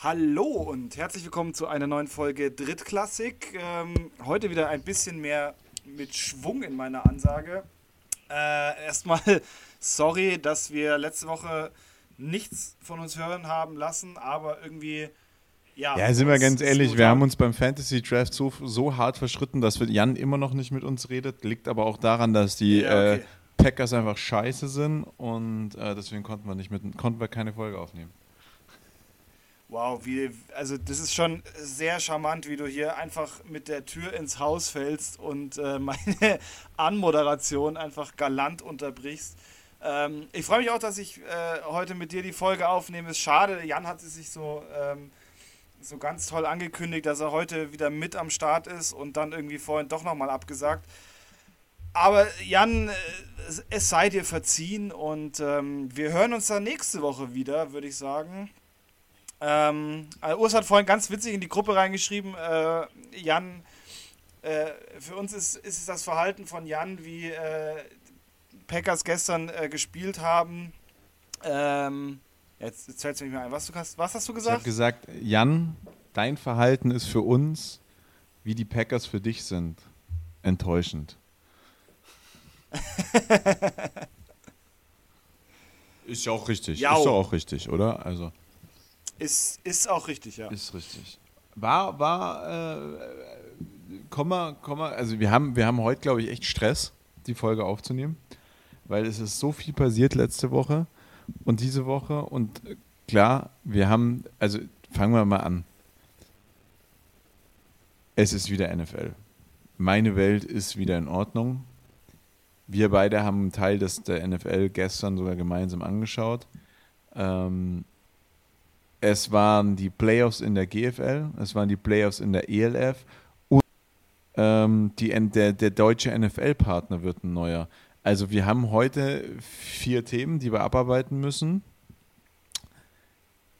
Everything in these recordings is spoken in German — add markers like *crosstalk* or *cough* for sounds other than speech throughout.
Hallo und herzlich willkommen zu einer neuen Folge Drittklassik. Ähm, heute wieder ein bisschen mehr mit Schwung in meiner Ansage. Äh, erstmal *laughs* sorry, dass wir letzte Woche nichts von uns hören haben lassen, aber irgendwie. Ja, ja sind wir ganz ehrlich, wir haben uns beim Fantasy Draft so, so hart verschritten, dass Jan immer noch nicht mit uns redet. Liegt aber auch daran, dass die ja, okay. äh, Packers einfach scheiße sind und äh, deswegen konnten wir, nicht mit, konnten wir keine Folge aufnehmen. Wow, wie, also das ist schon sehr charmant, wie du hier einfach mit der Tür ins Haus fällst und äh, *laughs* meine Anmoderation einfach galant unterbrichst. Ähm, ich freue mich auch, dass ich äh, heute mit dir die Folge aufnehme. Ist schade, Jan hat es sich so, ähm, so ganz toll angekündigt, dass er heute wieder mit am Start ist und dann irgendwie vorhin doch nochmal abgesagt. Aber Jan, äh, es sei dir verziehen und ähm, wir hören uns dann nächste Woche wieder, würde ich sagen. Ähm, also Urs hat vorhin ganz witzig in die Gruppe reingeschrieben, äh, Jan, äh, für uns ist, ist das Verhalten von Jan, wie äh, Packers gestern äh, gespielt haben. Ähm, jetzt jetzt fällt es mir nicht mehr ein. Was, du hast, was hast du gesagt? Ich habe gesagt, Jan, dein Verhalten ist für uns, wie die Packers für dich sind, enttäuschend. *laughs* ist ja auch richtig. Jau. Ist doch auch richtig, oder? Also. Ist, ist auch richtig, ja. Ist richtig. War, war, äh, komm mal, komm mal, also wir haben, wir haben heute, glaube ich, echt Stress, die Folge aufzunehmen, weil es ist so viel passiert letzte Woche und diese Woche und klar, wir haben, also fangen wir mal an. Es ist wieder NFL. Meine Welt ist wieder in Ordnung. Wir beide haben einen Teil des, der NFL gestern sogar gemeinsam angeschaut. Ähm, es waren die Playoffs in der GFL, es waren die Playoffs in der ELF und ähm, die, der, der deutsche NFL-Partner wird ein neuer. Also wir haben heute vier Themen, die wir abarbeiten müssen.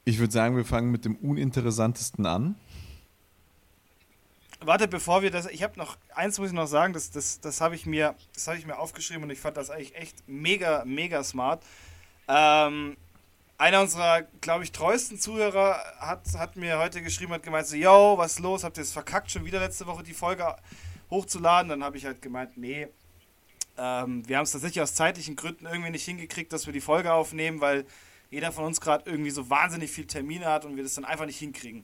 Ich würde sagen, wir fangen mit dem uninteressantesten an. Warte, bevor wir das, ich habe noch eins muss ich noch sagen, das, das, das habe ich mir, ich mir aufgeschrieben und ich fand das eigentlich echt mega, mega smart. Ähm, einer unserer, glaube ich, treuesten Zuhörer hat, hat mir heute geschrieben, hat gemeint so, yo, was los? Habt ihr es verkackt, schon wieder letzte Woche die Folge hochzuladen? Dann habe ich halt gemeint, nee, ähm, wir haben es tatsächlich aus zeitlichen Gründen irgendwie nicht hingekriegt, dass wir die Folge aufnehmen, weil jeder von uns gerade irgendwie so wahnsinnig viel Termine hat und wir das dann einfach nicht hinkriegen.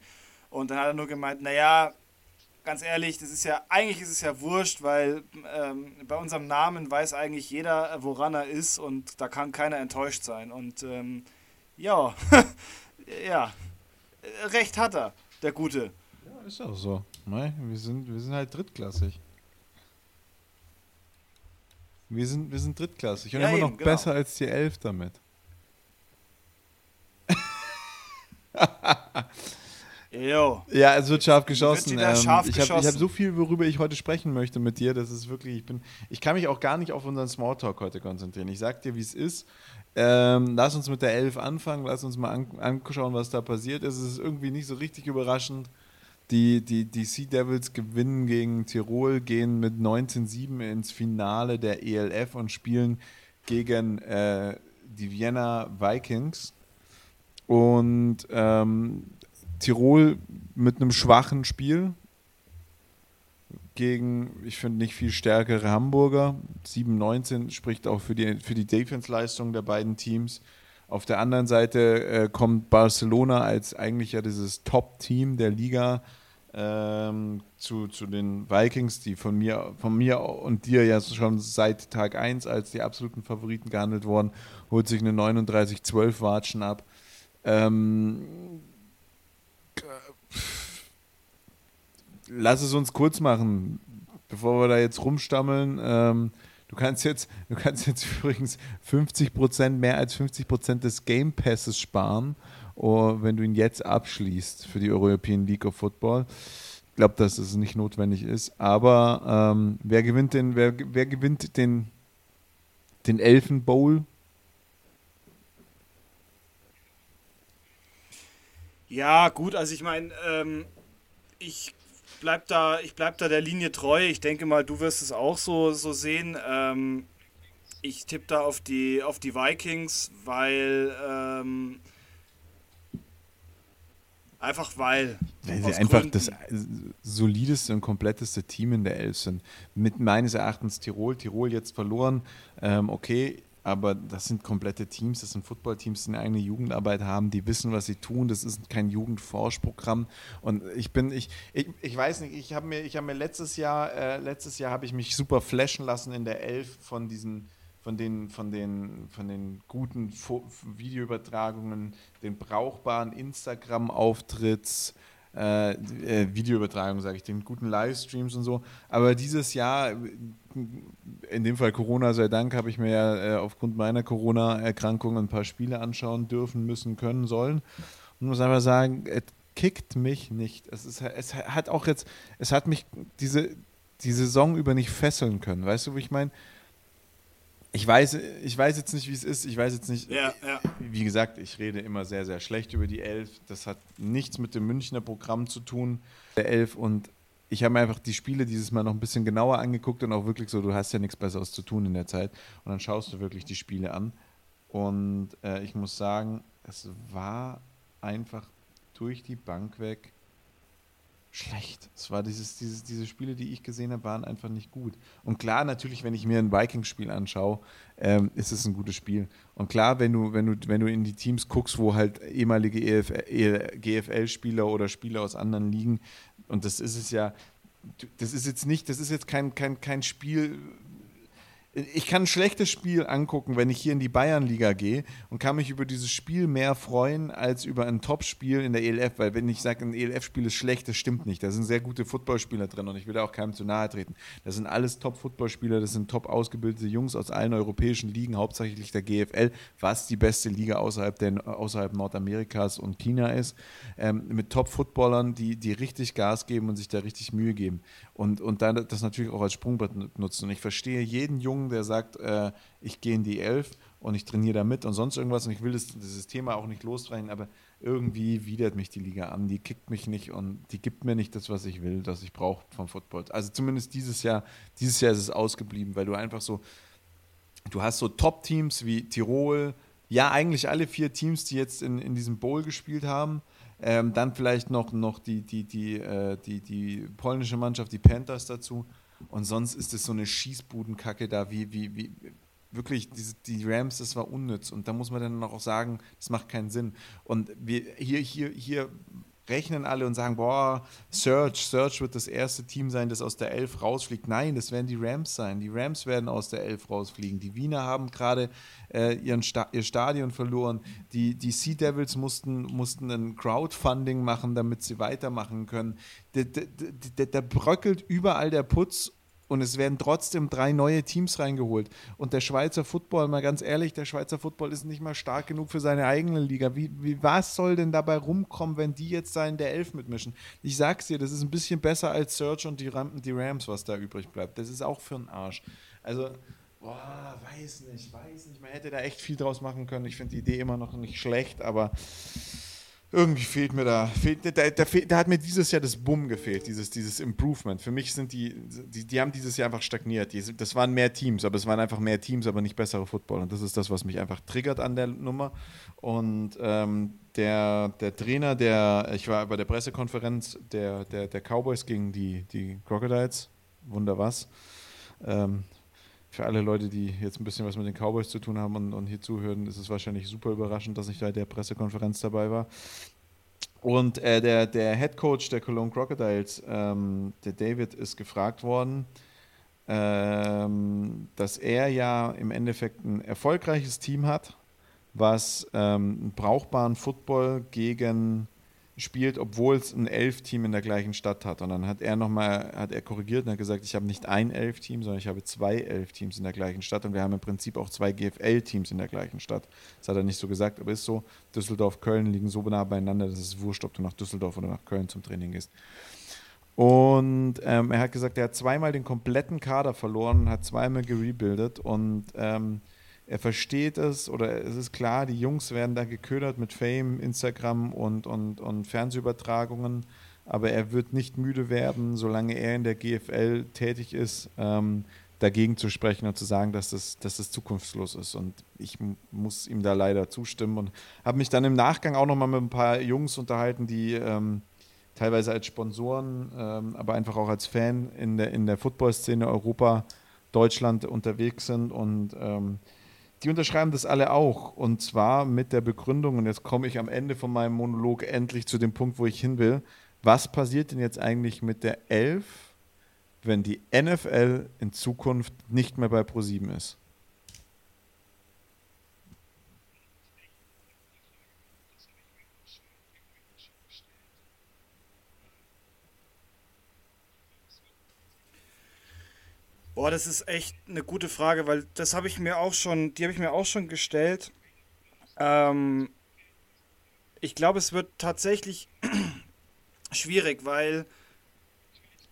Und dann hat er nur gemeint, naja, ganz ehrlich, das ist ja, eigentlich ist es ja wurscht, weil ähm, bei unserem Namen weiß eigentlich jeder, woran er ist und da kann keiner enttäuscht sein. Und ähm, ja, *laughs* ja, recht hat er, der Gute. Ja, ist auch so. Ne? Wir, sind, wir sind halt drittklassig. Wir sind, wir sind drittklassig und ja, immer eben, noch genau. besser als die Elf damit. *laughs* Jo. Ja, es wird scharf geschossen. Ähm, scharf ich habe hab so viel, worüber ich heute sprechen möchte mit dir. Das ist wirklich, ich bin, ich kann mich auch gar nicht auf unseren Smalltalk heute konzentrieren. Ich sag dir, wie es ist. Ähm, lass uns mit der Elf anfangen, lass uns mal an, anschauen, was da passiert ist. Es ist irgendwie nicht so richtig überraschend. Die, die, die Sea Devils gewinnen gegen Tirol, gehen mit 19-7 ins Finale der ELF und spielen gegen äh, die Vienna Vikings. Und ähm, Tirol mit einem schwachen Spiel, gegen, ich finde, nicht viel stärkere Hamburger. 7-19 spricht auch für die, für die Defense-Leistung der beiden Teams. Auf der anderen Seite äh, kommt Barcelona als eigentlich ja dieses Top-Team der Liga ähm, zu, zu den Vikings, die von mir, von mir und dir ja schon seit Tag 1 als die absoluten Favoriten gehandelt wurden, holt sich eine 39-12 Watschen ab. Ähm, lass es uns kurz machen, bevor wir da jetzt rumstammeln. Ähm, du kannst jetzt, du kannst jetzt *laughs* übrigens 50 mehr als 50% des Game Passes sparen, oh, wenn du ihn jetzt abschließt für die European League of Football. Ich glaube, dass es nicht notwendig ist. Aber ähm, wer gewinnt den, wer, wer gewinnt den, den Elfen Bowl? Ja, gut, also ich meine, ähm, ich bleib da, ich bleib da der Linie treu. Ich denke mal, du wirst es auch so, so sehen. Ähm, ich tippe da auf die, auf die Vikings, weil ähm, Einfach weil. Weil sie einfach Gründen. das solideste und kompletteste Team in der Elf sind. Mit meines Erachtens Tirol. Tirol jetzt verloren. Ähm, okay, aber das sind komplette Teams, das sind Footballteams, die eine eigene Jugendarbeit haben, die wissen, was sie tun. Das ist kein Jugendforschprogramm. Und ich bin, ich, ich, ich weiß nicht, ich habe mir, ich mir letztes Jahr, äh, letztes Jahr habe ich mich super flashen lassen in der Elf von diesen, von den, von den, von den guten Videoübertragungen, den brauchbaren Instagram-Auftritts, äh, äh, Videoübertragung, sage ich, den guten Livestreams und so. Aber dieses Jahr, in dem Fall Corona sei Dank, habe ich mir ja äh, aufgrund meiner Corona-Erkrankung ein paar Spiele anschauen dürfen, müssen, können, sollen. Und muss einfach sagen, es kickt mich nicht. Es, ist, es hat auch jetzt, es hat mich diese, die Saison über nicht fesseln können. Weißt du, wie ich meine? Ich weiß, ich weiß jetzt nicht, wie es ist. Ich weiß jetzt nicht. Ja, ja. Wie gesagt, ich rede immer sehr, sehr schlecht über die Elf. Das hat nichts mit dem Münchner Programm zu tun, der Elf. Und ich habe mir einfach die Spiele dieses Mal noch ein bisschen genauer angeguckt und auch wirklich so, du hast ja nichts Besseres zu tun in der Zeit. Und dann schaust du wirklich die Spiele an. Und äh, ich muss sagen, es war einfach durch die Bank weg schlecht. Es war dieses, dieses, diese Spiele, die ich gesehen habe, waren einfach nicht gut. Und klar, natürlich, wenn ich mir ein Vikings-Spiel anschaue, ähm, ist es ein gutes Spiel. Und klar, wenn du, wenn du, wenn du in die Teams guckst, wo halt ehemalige EF, e, GFL-Spieler oder Spieler aus anderen liegen, und das ist es ja, das ist jetzt nicht, das ist jetzt kein, kein, kein Spiel, ich kann ein schlechtes Spiel angucken, wenn ich hier in die Bayernliga gehe und kann mich über dieses Spiel mehr freuen als über ein Top-Spiel in der ELF, weil wenn ich sage, ein ELF-Spiel ist schlecht, das stimmt nicht. Da sind sehr gute Footballspieler drin und ich will da auch keinem zu nahe treten. Das sind alles Top-Footballspieler, das sind top ausgebildete Jungs aus allen europäischen Ligen, hauptsächlich der GFL, was die beste Liga außerhalb, der, außerhalb Nordamerikas und China ist, ähm, mit Top-Footballern, die, die richtig Gas geben und sich da richtig Mühe geben und, und dann das natürlich auch als Sprungbrett nutzen. Und ich verstehe jeden Jungen, der sagt, äh, ich gehe in die Elf und ich trainiere da mit und sonst irgendwas und ich will das, dieses Thema auch nicht losdrängen, aber irgendwie widert mich die Liga an, die kickt mich nicht und die gibt mir nicht das, was ich will, das ich brauche vom Football. Also zumindest dieses Jahr, dieses Jahr ist es ausgeblieben, weil du einfach so, du hast so Top-Teams wie Tirol, ja eigentlich alle vier Teams, die jetzt in, in diesem Bowl gespielt haben, ähm, dann vielleicht noch, noch die, die, die, äh, die, die polnische Mannschaft, die Panthers dazu. Und sonst ist es so eine Schießbudenkacke da, wie, wie, wie wirklich, diese, die Rams, das war unnütz. Und da muss man dann auch sagen, das macht keinen Sinn. Und wir, hier, hier, hier rechnen alle und sagen, boah, Search, Search wird das erste Team sein, das aus der Elf rausfliegt. Nein, das werden die Rams sein. Die Rams werden aus der Elf rausfliegen. Die Wiener haben gerade äh, ihren Sta ihr Stadion verloren. Die, die Sea Devils mussten, mussten ein Crowdfunding machen, damit sie weitermachen können. Da bröckelt überall der Putz und es werden trotzdem drei neue Teams reingeholt. Und der Schweizer Football, mal ganz ehrlich, der Schweizer Football ist nicht mal stark genug für seine eigene Liga. Wie, wie, was soll denn dabei rumkommen, wenn die jetzt da in der Elf mitmischen? Ich sag's dir, das ist ein bisschen besser als Search und die, Ram die Rams, was da übrig bleibt. Das ist auch für einen Arsch. Also, boah, weiß nicht, weiß nicht. Man hätte da echt viel draus machen können. Ich finde die Idee immer noch nicht schlecht, aber irgendwie fehlt mir da, fehlt, da, da, da, hat mir dieses Jahr das Bumm gefehlt, dieses, dieses Improvement. Für mich sind die, die, die haben dieses Jahr einfach stagniert. Die, das waren mehr Teams, aber es waren einfach mehr Teams, aber nicht bessere Football. Und das ist das, was mich einfach triggert an der Nummer. Und ähm, der, der Trainer, der, ich war bei der Pressekonferenz der, der, der Cowboys gegen die, die Crocodiles, wunder was. Ähm, für alle Leute, die jetzt ein bisschen was mit den Cowboys zu tun haben und, und hier zuhören, ist es wahrscheinlich super überraschend, dass ich bei der Pressekonferenz dabei war. Und äh, der, der Head Coach der Cologne Crocodiles, ähm, der David, ist gefragt worden, ähm, dass er ja im Endeffekt ein erfolgreiches Team hat, was ähm, einen brauchbaren Football gegen spielt, obwohl es ein Elf-Team in der gleichen Stadt hat. Und dann hat er nochmal, hat er korrigiert und hat gesagt, ich habe nicht ein Elf-Team, sondern ich habe zwei Elf-Teams in der gleichen Stadt und wir haben im Prinzip auch zwei GFL-Teams in der gleichen Stadt. Das hat er nicht so gesagt, aber ist so. Düsseldorf, Köln liegen so nah beieinander, dass es wurscht, ob du nach Düsseldorf oder nach Köln zum Training gehst. Und ähm, er hat gesagt, er hat zweimal den kompletten Kader verloren, hat zweimal gerebuildet und ähm, er versteht es oder es ist klar, die Jungs werden da geködert mit Fame, Instagram und, und, und Fernsehübertragungen, aber er wird nicht müde werden, solange er in der GFL tätig ist, ähm, dagegen zu sprechen und zu sagen, dass das, dass das zukunftslos ist. Und ich muss ihm da leider zustimmen und habe mich dann im Nachgang auch nochmal mit ein paar Jungs unterhalten, die ähm, teilweise als Sponsoren, ähm, aber einfach auch als Fan in der, in der Football-Szene Europa, Deutschland unterwegs sind und ähm, die unterschreiben das alle auch. Und zwar mit der Begründung, und jetzt komme ich am Ende von meinem Monolog endlich zu dem Punkt, wo ich hin will. Was passiert denn jetzt eigentlich mit der Elf, wenn die NFL in Zukunft nicht mehr bei ProSieben ist? Boah, das ist echt eine gute Frage, weil das habe ich mir auch schon, die habe ich mir auch schon gestellt. Ähm, ich glaube, es wird tatsächlich *clears throat* schwierig, weil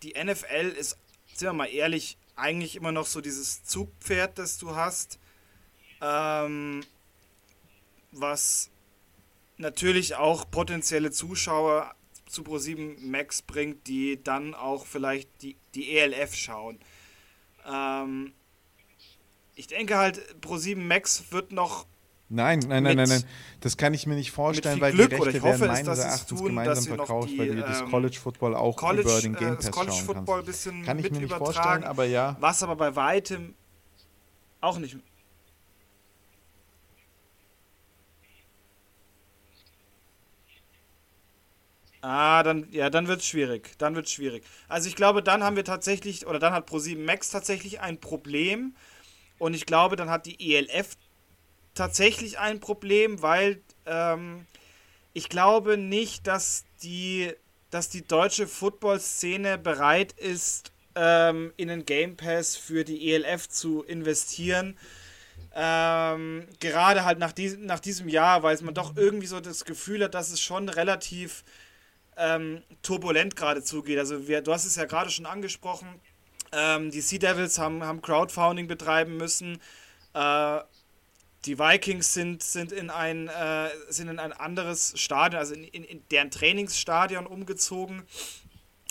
die NFL ist, sind wir mal ehrlich, eigentlich immer noch so dieses Zugpferd, das du hast, ähm, was natürlich auch potenzielle Zuschauer zu Pro7 Max bringt, die dann auch vielleicht die, die ELF schauen. Ähm, ich denke halt, Pro7 Max wird noch. Nein, nein, nein, nein, nein. Das kann ich mir nicht vorstellen, weil Glück, die Rechte hoffe, werden meines Erachtens tun, gemeinsam verkauft, die, weil du das ähm, College Football auch College, über den Game äh, Pass äh, College schauen Football kannst. Bisschen kann ich mir nicht vorstellen, aber ja. Was aber bei weitem auch nicht Ah, dann, ja, dann wird es schwierig. Dann wird schwierig. Also ich glaube, dann haben wir tatsächlich, oder dann hat Pro7 Max tatsächlich ein Problem. Und ich glaube, dann hat die ELF tatsächlich ein Problem, weil ähm, ich glaube nicht, dass die, dass die deutsche Football-Szene bereit ist, ähm, in den Game Pass für die ELF zu investieren. Ähm, gerade halt nach, diesem, nach diesem Jahr, weil man doch irgendwie so das Gefühl hat, dass es schon relativ ähm, turbulent gerade zugeht. Also wir, du hast es ja gerade schon angesprochen, ähm, die Sea Devils haben, haben Crowdfunding betreiben müssen. Äh, die Vikings sind, sind, in ein, äh, sind in ein anderes Stadion, also in, in, in deren Trainingsstadion umgezogen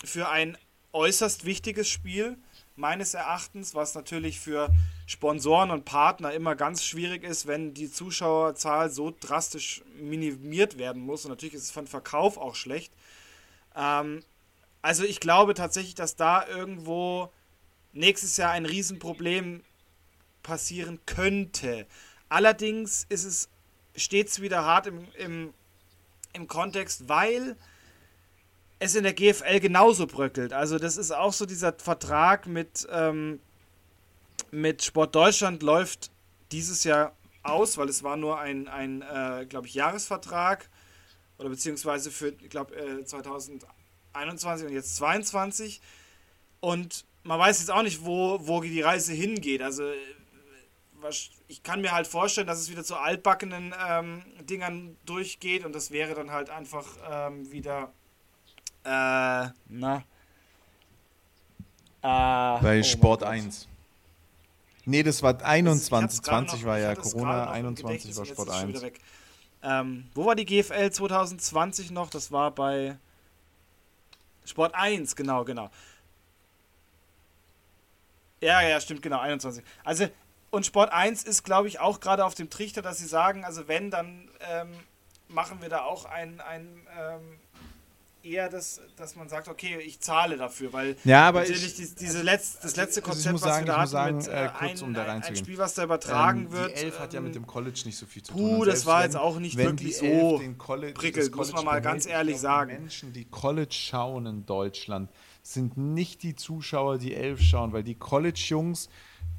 für ein äußerst wichtiges Spiel, meines Erachtens, was natürlich für Sponsoren und Partner immer ganz schwierig ist, wenn die Zuschauerzahl so drastisch minimiert werden muss. Und natürlich ist es von Verkauf auch schlecht. Ähm, also ich glaube tatsächlich, dass da irgendwo nächstes Jahr ein Riesenproblem passieren könnte. Allerdings ist es stets wieder hart im, im, im Kontext, weil es in der GFL genauso bröckelt. Also das ist auch so dieser Vertrag mit, ähm, mit Sport Deutschland läuft dieses Jahr aus, weil es war nur ein, ein äh, glaube ich, Jahresvertrag oder beziehungsweise für, ich glaube, äh, 2021 und jetzt 22. Und man weiß jetzt auch nicht, wo, wo die Reise hingeht. Also ich kann mir halt vorstellen, dass es wieder zu altbackenen ähm, Dingern durchgeht und das wäre dann halt einfach ähm, wieder äh, na äh, bei oh Sport 1. Nee, das war 21, 20 noch, war ja Corona, 21 war Sport 1. Ähm, wo war die GFL 2020 noch? Das war bei Sport 1, genau, genau. Ja, ja, stimmt, genau, 21. Also, und Sport 1 ist, glaube ich, auch gerade auf dem Trichter, dass sie sagen, also wenn, dann ähm, machen wir da auch ein, ein ähm, eher das, dass man sagt, okay, ich zahle dafür, weil ja, aber natürlich ich, diese das letzte also Konzept, was wir da hatten, sagen, mit äh, kurz, um ein, ein, Spiel, was da übertragen ähm, wird. Die Elf hat ja mit dem College nicht so viel zu tun. Puh, das war wenn, jetzt auch nicht wirklich so prickelt, muss man mal ganz ehrlich sagen. Menschen, die College schauen in Deutschland, sind nicht die Zuschauer, die Elf schauen, weil die College-Jungs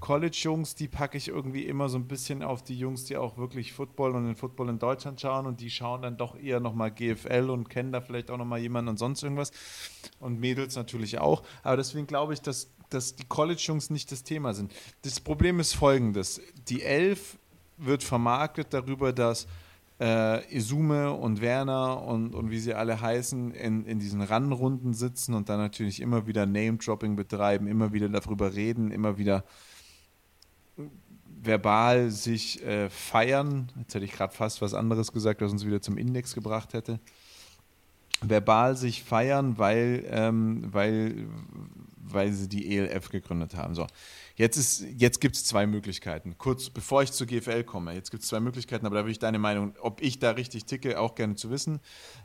College-Jungs, die packe ich irgendwie immer so ein bisschen auf die Jungs, die auch wirklich Football und den Football in Deutschland schauen und die schauen dann doch eher nochmal GFL und kennen da vielleicht auch nochmal jemanden und sonst irgendwas. Und Mädels natürlich auch. Aber deswegen glaube ich, dass, dass die College-Jungs nicht das Thema sind. Das Problem ist folgendes: Die Elf wird vermarktet darüber, dass äh, Isume und Werner und, und wie sie alle heißen, in, in diesen Rannrunden sitzen und dann natürlich immer wieder Name-Dropping betreiben, immer wieder darüber reden, immer wieder verbal sich äh, feiern. Jetzt hätte ich gerade fast was anderes gesagt, was uns wieder zum Index gebracht hätte. Verbal sich feiern, weil, ähm, weil, weil sie die ELF gegründet haben. So, jetzt, jetzt gibt es zwei Möglichkeiten. Kurz bevor ich zur GFL komme, jetzt gibt es zwei Möglichkeiten, aber da würde ich deine Meinung, ob ich da richtig ticke, auch gerne zu wissen.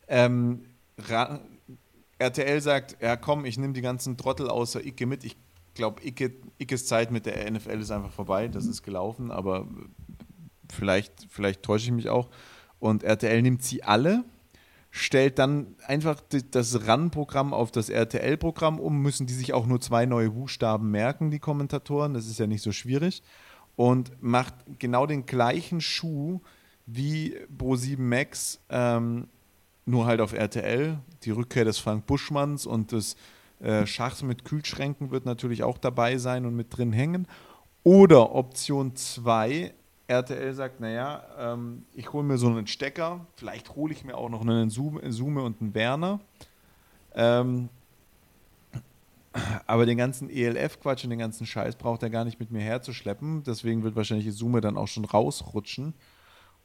Ähm, RTL sagt, ja komm, ich nehme die ganzen Trottel außer Icke mit. Ich glaube, Icke, Ickes Zeit mit der NFL ist einfach vorbei, das ist gelaufen, aber vielleicht, vielleicht täusche ich mich auch. Und RTL nimmt sie alle, stellt dann einfach das RAN-Programm auf das RTL-Programm um, müssen die sich auch nur zwei neue Buchstaben merken, die Kommentatoren, das ist ja nicht so schwierig, und macht genau den gleichen Schuh wie Pro7 Max, ähm, nur halt auf RTL. Die Rückkehr des Frank Buschmanns und des äh, Schachs mit Kühlschränken wird natürlich auch dabei sein und mit drin hängen. Oder Option 2, RTL sagt, naja, ähm, ich hole mir so einen Stecker, vielleicht hole ich mir auch noch einen Zoom, Zoome und einen Werner. Ähm, aber den ganzen ELF-Quatsch und den ganzen Scheiß braucht er gar nicht mit mir herzuschleppen. Deswegen wird wahrscheinlich Zoome dann auch schon rausrutschen.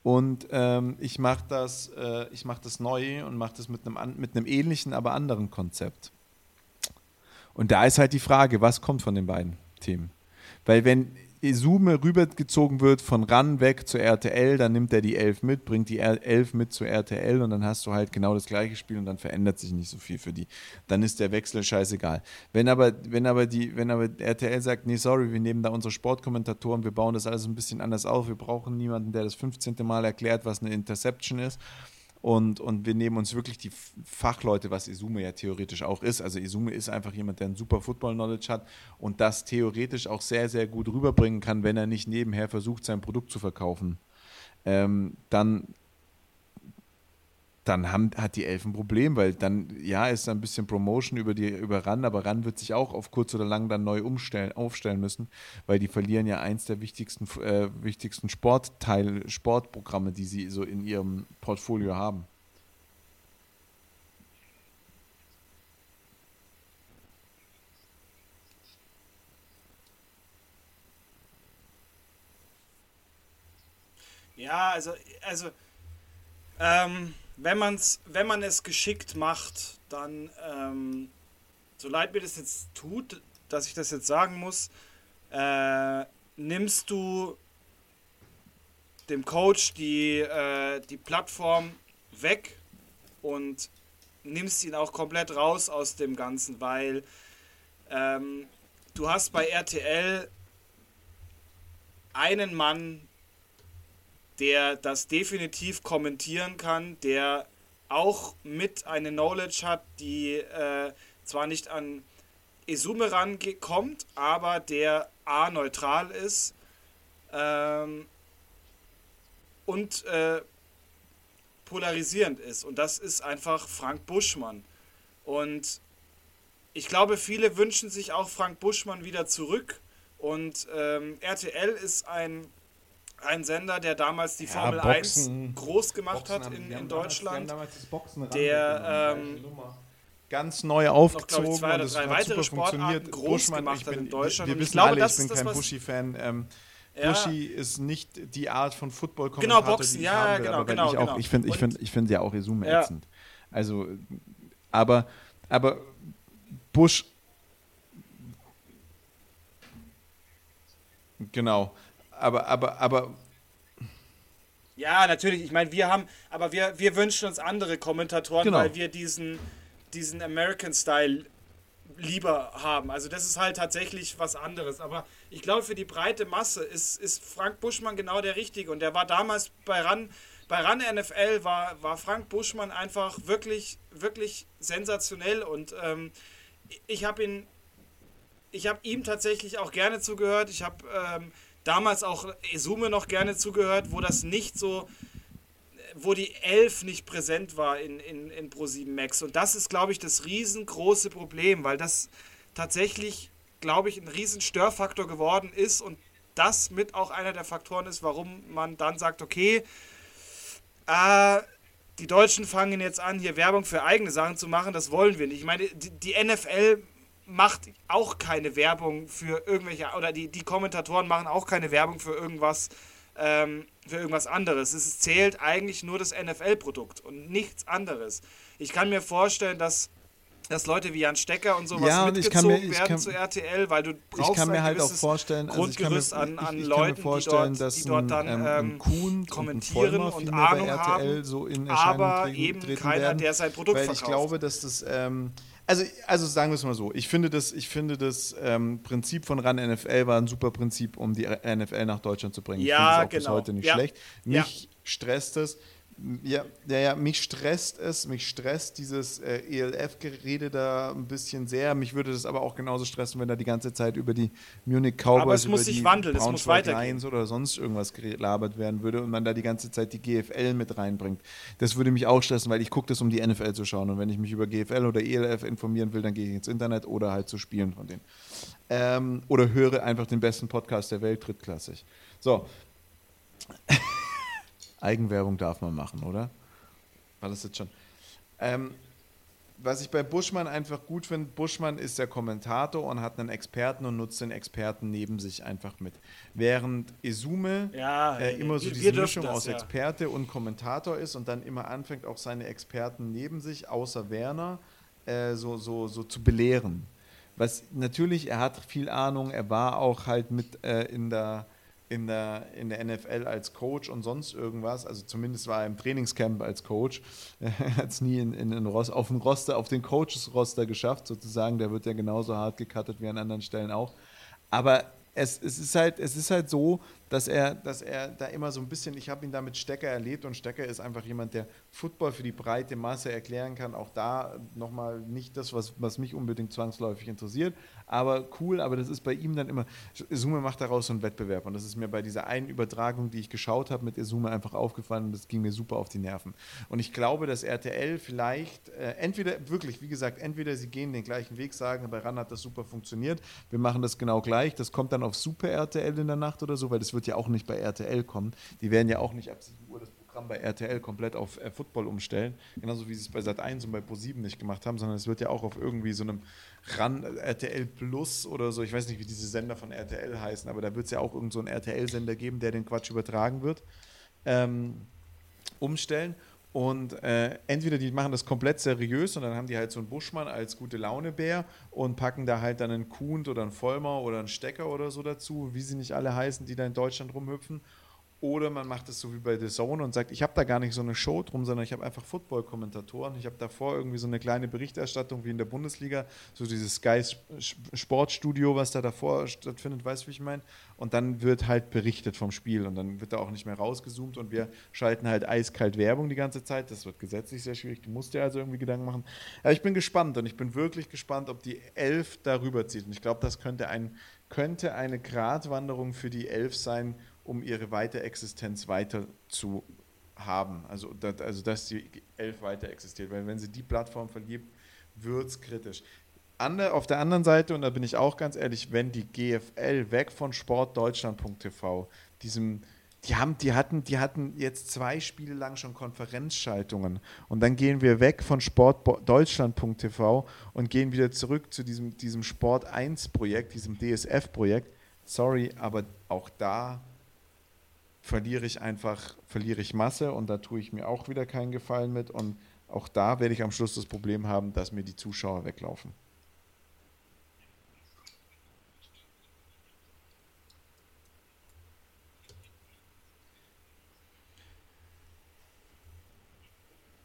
Und ähm, ich mache das, äh, mach das neu und mache das mit einem, mit einem ähnlichen, aber anderen Konzept. Und da ist halt die Frage, was kommt von den beiden Themen? Weil wenn Isume rübergezogen wird von RAN weg zu RTL, dann nimmt er die 11 mit, bringt die 11 mit zu RTL und dann hast du halt genau das gleiche Spiel und dann verändert sich nicht so viel für die. Dann ist der Wechsel scheißegal. Wenn aber, wenn aber, die, wenn aber RTL sagt, nee, sorry, wir nehmen da unsere Sportkommentatoren, wir bauen das alles ein bisschen anders auf, wir brauchen niemanden, der das 15. Mal erklärt, was eine Interception ist und, und wir nehmen uns wirklich die Fachleute, was Izume ja theoretisch auch ist. Also Izume ist einfach jemand, der ein super Football-Knowledge hat und das theoretisch auch sehr, sehr gut rüberbringen kann, wenn er nicht nebenher versucht, sein Produkt zu verkaufen. Ähm, dann dann haben, hat die Elf ein Problem, weil dann, ja, ist da ein bisschen Promotion über, die, über RAN, aber RAN wird sich auch auf kurz oder lang dann neu umstellen, aufstellen müssen, weil die verlieren ja eins der wichtigsten, äh, wichtigsten Sportteil, Sportprogramme, die sie so in ihrem Portfolio haben. Ja, also, also, ähm, wenn, man's, wenn man es geschickt macht, dann, ähm, so leid mir das jetzt tut, dass ich das jetzt sagen muss, äh, nimmst du dem Coach die, äh, die Plattform weg und nimmst ihn auch komplett raus aus dem Ganzen, weil ähm, du hast bei RTL einen Mann, der das definitiv kommentieren kann, der auch mit eine Knowledge hat, die äh, zwar nicht an Esume rankommt, aber der A neutral ist ähm, und äh, polarisierend ist. Und das ist einfach Frank Buschmann. Und ich glaube, viele wünschen sich auch Frank Buschmann wieder zurück. Und ähm, RTL ist ein ein Sender, der damals die ja, Formel Boxen, 1 groß gemacht Boxen hat in, in Deutschland. Damals, der ähm, ganz neu aufgezogen noch, zwei oder drei weitere Sportarten groß Buschmann, gemacht bin, hat in Deutschland. Wir, wir wissen glaube, alle, ich bin kein Buschi-Fan. Ähm, ja. Buschi ist nicht die Art von Football-Kommentator, genau, Boxen, die ich ja, haben will, genau, aber genau, ich auch, genau. ich finde ich find, ich find ja auch Resume ja. ätzend. Also, aber, aber Busch Genau aber, aber, aber. Ja, natürlich. Ich meine, wir haben, aber wir, wir wünschen uns andere Kommentatoren, genau. weil wir diesen, diesen American Style lieber haben. Also das ist halt tatsächlich was anderes. Aber ich glaube, für die breite Masse ist, ist Frank Buschmann genau der Richtige. Und der war damals bei RAN, bei RAN NFL war, war Frank Buschmann einfach wirklich, wirklich sensationell. Und ähm, ich habe ihn, ich habe ihm tatsächlich auch gerne zugehört. Ich habe ähm, damals auch Esume noch gerne zugehört, wo das nicht so, wo die Elf nicht präsent war in, in, in Pro7 Max. Und das ist, glaube ich, das riesengroße Problem, weil das tatsächlich, glaube ich, ein riesen Störfaktor geworden ist und das mit auch einer der Faktoren ist, warum man dann sagt, okay, äh, die Deutschen fangen jetzt an, hier Werbung für eigene Sachen zu machen, das wollen wir nicht. Ich meine, die, die NFL macht auch keine Werbung für irgendwelche, oder die, die Kommentatoren machen auch keine Werbung für irgendwas, ähm, für irgendwas anderes. Es zählt eigentlich nur das NFL-Produkt und nichts anderes. Ich kann mir vorstellen, dass dass Leute wie Jan Stecker und sowas ja, und mitgezogen mir, werden kann, zu RTL, weil du brauchst ich kann mir halt auch vorstellen, Grundgerüst also ich kann mir, an, an Leuten, vorstellen, die, dort, die dort dann ähm, ähm Kuhn kommentieren und, und Ahnung haben, so in aber eben keiner, werden, der sein Produkt weil verkauft. Ich glaube, dass das ähm, also, also sagen wir es mal so, ich finde das, ich finde das ähm, Prinzip von RAN NFL war ein super Prinzip, um die NFL nach Deutschland zu bringen. Ja, ich genau. bis heute nicht ja. schlecht. Mich ja. stresst es, ja, ja, ja, mich stresst es, mich stresst dieses äh, ELF-Gerede da ein bisschen sehr. Mich würde das aber auch genauso stressen, wenn da die ganze Zeit über die Munich Cowboys, aber es muss sich wandeln, es muss weitergehen. oder sonst irgendwas gelabert werden würde und man da die ganze Zeit die GFL mit reinbringt. Das würde mich auch stressen, weil ich gucke das, um die NFL zu schauen und wenn ich mich über GFL oder ELF informieren will, dann gehe ich ins Internet oder halt zu Spielen von denen. Ähm, oder höre einfach den besten Podcast der Welt, drittklassig. So. Eigenwerbung darf man machen, oder? War das jetzt schon? Ähm, was ich bei Buschmann einfach gut finde, Buschmann ist der Kommentator und hat einen Experten und nutzt den Experten neben sich einfach mit. Während Izume ja, äh, immer so diese Mischung das, aus ja. Experte und Kommentator ist und dann immer anfängt, auch seine Experten neben sich, außer Werner, äh, so, so, so zu belehren. Was natürlich, er hat viel Ahnung, er war auch halt mit äh, in der in der, in der NFL als Coach und sonst irgendwas. Also zumindest war er im Trainingscamp als Coach. Er hat es nie in, in, in Rost, auf, den Roster, auf den Coaches-Roster geschafft, sozusagen. Der wird ja genauso hart gecuttet wie an anderen Stellen auch. Aber es, es, ist halt, es ist halt so, dass er, dass er da immer so ein bisschen, ich habe ihn da mit Stecker erlebt und Stecker ist einfach jemand, der Football für die breite Masse erklären kann. Auch da nochmal nicht das, was, was mich unbedingt zwangsläufig interessiert, aber cool, aber das ist bei ihm dann immer, Sume macht daraus so einen Wettbewerb und das ist mir bei dieser einen Übertragung, die ich geschaut habe mit Sume einfach aufgefallen und das ging mir super auf die Nerven. Und ich glaube, dass RTL vielleicht, äh, entweder, wirklich, wie gesagt, entweder sie gehen den gleichen Weg, sagen, bei RAN hat das super funktioniert, wir machen das genau gleich, das kommt dann auf Super RTL in der Nacht oder so, weil das wird ja auch nicht bei RTL kommen. Die werden ja auch nicht ab 7 Uhr das Programm bei RTL komplett auf äh, Football umstellen. Genauso wie sie es bei Sat1 und bei Pro7 nicht gemacht haben, sondern es wird ja auch auf irgendwie so einem RAN, RTL Plus oder so, ich weiß nicht, wie diese Sender von RTL heißen, aber da wird es ja auch irgendeinen so RTL-Sender geben, der den Quatsch übertragen wird, ähm, umstellen. Und äh, entweder die machen das komplett seriös und dann haben die halt so einen Buschmann als gute Laune-Bär und packen da halt dann einen Kuhn oder einen Vollmer oder einen Stecker oder so dazu, wie sie nicht alle heißen, die da in Deutschland rumhüpfen. Oder man macht es so wie bei The Zone und sagt, ich habe da gar nicht so eine Show drum, sondern ich habe einfach Football-Kommentatoren. Ich habe davor irgendwie so eine kleine Berichterstattung wie in der Bundesliga, so dieses Sky Sportstudio, was da davor stattfindet, weißt du, wie ich meine? Und dann wird halt berichtet vom Spiel und dann wird da auch nicht mehr rausgezoomt und wir schalten halt eiskalt Werbung die ganze Zeit. Das wird gesetzlich sehr schwierig. Du musst dir also irgendwie Gedanken machen. Aber ich bin gespannt und ich bin wirklich gespannt, ob die Elf darüber zieht. Und ich glaube, das könnte, ein, könnte eine Gratwanderung für die Elf sein, um ihre Weiterexistenz weiter zu haben. Also, dass, also dass die Elf weiter existiert. Weil wenn sie die Plattform vergibt, wird es kritisch. Ander, auf der anderen Seite, und da bin ich auch ganz ehrlich, wenn die GFL weg von sportdeutschland.tv, diesem, die haben, die hatten, die hatten jetzt zwei Spiele lang schon Konferenzschaltungen und dann gehen wir weg von sportdeutschland.tv und gehen wieder zurück zu diesem, diesem Sport 1 Projekt, diesem DSF-Projekt. Sorry, aber auch da verliere ich einfach, verliere ich Masse und da tue ich mir auch wieder keinen Gefallen mit und auch da werde ich am Schluss das Problem haben, dass mir die Zuschauer weglaufen.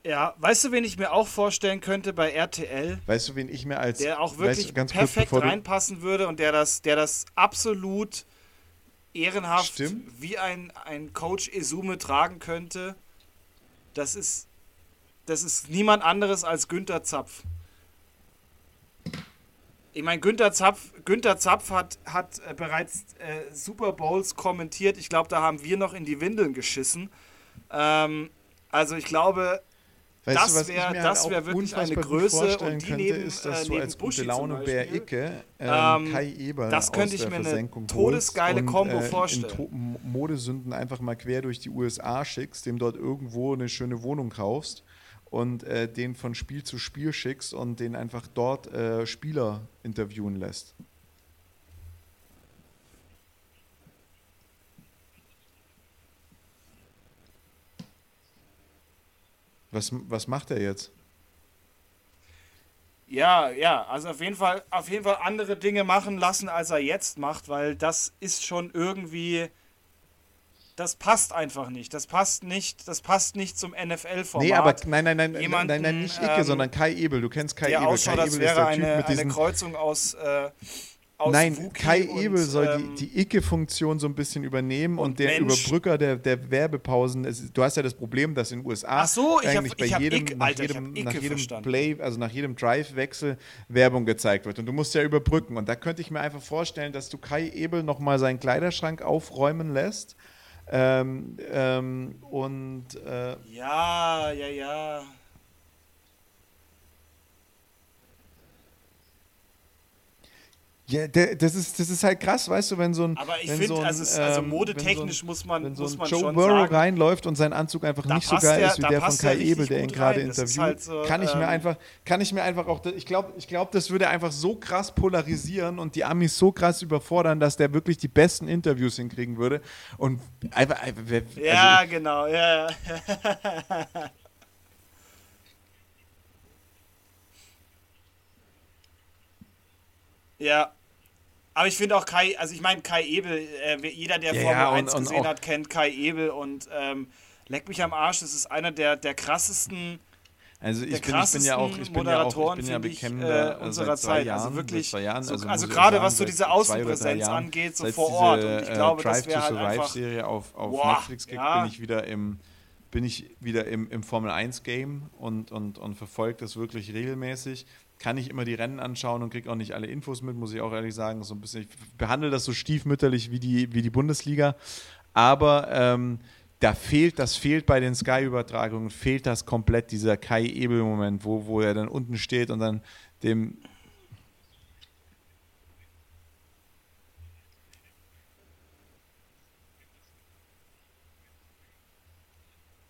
Ja, weißt du, wen ich mir auch vorstellen könnte bei RTL? Weißt du, wen ich mir als der auch wirklich weißt, perfekt kurz, reinpassen würde und der das, der das absolut ehrenhaft Stimmt. wie ein, ein Coach Esume tragen könnte, das ist, das ist niemand anderes als Günther Zapf. Ich meine, Günther Zapf, Günther Zapf hat, hat äh, bereits äh, Super Bowls kommentiert. Ich glaube, da haben wir noch in die Windeln geschissen. Ähm, also ich glaube, Weißt das wäre halt wär wirklich eine Größe und die neben, ist, dass äh, du als gute Laune Bär Icke ähm, ähm, Kai Eber das könnte ich mir eine todesgeile Kombo und, äh, vorstellen. In Modesünden einfach mal quer durch die USA schickst, dem dort irgendwo eine schöne Wohnung kaufst und äh, den von Spiel zu Spiel schickst und den einfach dort äh, Spieler interviewen lässt. Was, was macht er jetzt? Ja, ja, also auf jeden Fall, auf jeden Fall andere Dinge machen lassen, als er jetzt macht, weil das ist schon irgendwie, das passt einfach nicht. Das passt nicht, das passt nicht zum NFL-Format. Nee, aber nein, nein, nein, Jemanden, nein, nein, nicht Icke, ähm, sondern Kai Ebel. Du kennst Kai der Ebel. Ausschaut, Kai Ebel wäre eine, eine Kreuzung aus äh, Nein, Wookie Kai Ebel soll ähm, die, die Icke-Funktion so ein bisschen übernehmen und, und der Mensch. Überbrücker der, der Werbepausen. Es, du hast ja das Problem, dass in den USA so, eigentlich hab, bei jedem, Ick, nach Alter, jedem, nach jedem Play, also nach jedem Drive-Wechsel Werbung gezeigt wird. Und du musst ja überbrücken. Und da könnte ich mir einfach vorstellen, dass du Kai Ebel nochmal seinen Kleiderschrank aufräumen lässt. Ähm, ähm, und äh, ja, ja, ja. Ja, das, ist, das ist halt krass, weißt du, wenn so ein. Aber ich finde, so also, also ähm, modetechnisch so ein, muss man. Wenn so ein Joe schon Burrow sagen, reinläuft und sein Anzug einfach nicht so geil der, ist wie der von Kai Ebel, der ihn gerade interviewt, halt so, kann ich ähm, mir einfach, kann ich mir einfach auch, ich glaube, ich glaub, das würde einfach so krass polarisieren und die Amis so krass überfordern, dass der wirklich die besten Interviews hinkriegen würde. Und einfach. einfach also, ja, genau, ja. Ja, *laughs* aber ich finde auch Kai, also ich meine Kai Ebel, äh, jeder, der ja, Formel ja, 1 und, gesehen hat, kennt Kai Ebel und ähm, leck mich am Arsch, das ist einer der, der krassesten also ich bin, ich bin, ja auch, ich bin ja auch, ich bin ja bekennender äh, unserer Zeit. Jahren, also wirklich, Jahren, also, so, also gerade sagen, was so diese Außenpräsenz angeht, so vor Ort. Und ich äh, glaube, Drive das wäre halt einfach... Serie auf, auf boah, Netflix gibt, ja. bin ich wieder im bin ich wieder im, im Formel 1 Game und, und, und verfolge das wirklich regelmäßig kann ich immer die Rennen anschauen und kriege auch nicht alle Infos mit, muss ich auch ehrlich sagen. So ein bisschen, ich behandle das so stiefmütterlich wie die, wie die Bundesliga. Aber ähm, da fehlt, das fehlt bei den Sky-Übertragungen, fehlt das komplett, dieser Kai Ebel-Moment, wo, wo er dann unten steht und dann dem.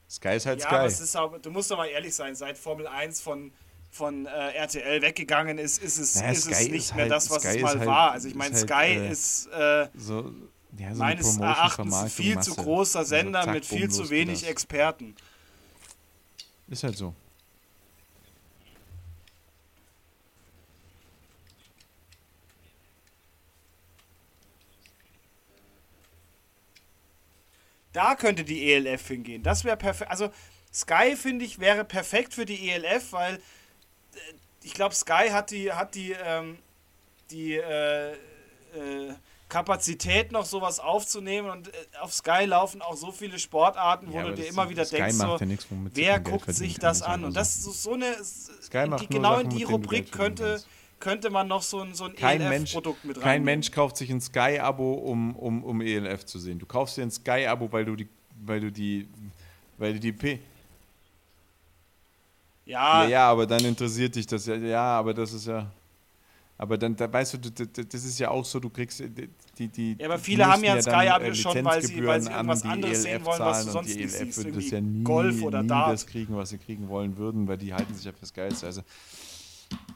Sky ist halt ja, Sky. Aber ist auch, du musst doch mal ehrlich sein, seit Formel 1 von von äh, RTL weggegangen ist, ist es, naja, ist es nicht ist mehr halt, das, was Sky es mal halt, war. Also ich meine, Sky halt, ist äh, so, ja, so meines Erachtens viel zu großer Sender also mit viel zu wenig Experten. Ist halt so. Da könnte die ELF hingehen. Das wäre perfekt. Also Sky, finde ich, wäre perfekt für die ELF, weil ich glaube, Sky hat die, hat die, ähm, die äh, äh, Kapazität, noch sowas aufzunehmen und äh, auf Sky laufen auch so viele Sportarten, wo ja, du dir immer wieder Sky denkst, so, ja nichts, wer guckt sich das an? Und das ist so eine, die, genau Sachen, in die Rubrik könnte, könnte man noch so ein, so ein ELF-Produkt mit rein. Kein Mensch kauft sich ein Sky-Abo, um, um, um ELF zu sehen. Du kaufst dir ein Sky-Abo, weil du die, weil du die, weil du die P ja. ja. Ja, aber dann interessiert dich das ja. Ja, aber das ist ja. Aber dann, da weißt du, das ist ja auch so, du kriegst die, die Ja, aber viele haben ja ein Sky-Abo äh, schon, weil sie, weil sie irgendwas anderes ELF sehen wollen, was du sonst nicht siehst. Würde das ja nie, Golf oder nie Dart. das kriegen, was sie kriegen wollen würden, weil die halten sich ja fürs Geilste. Also,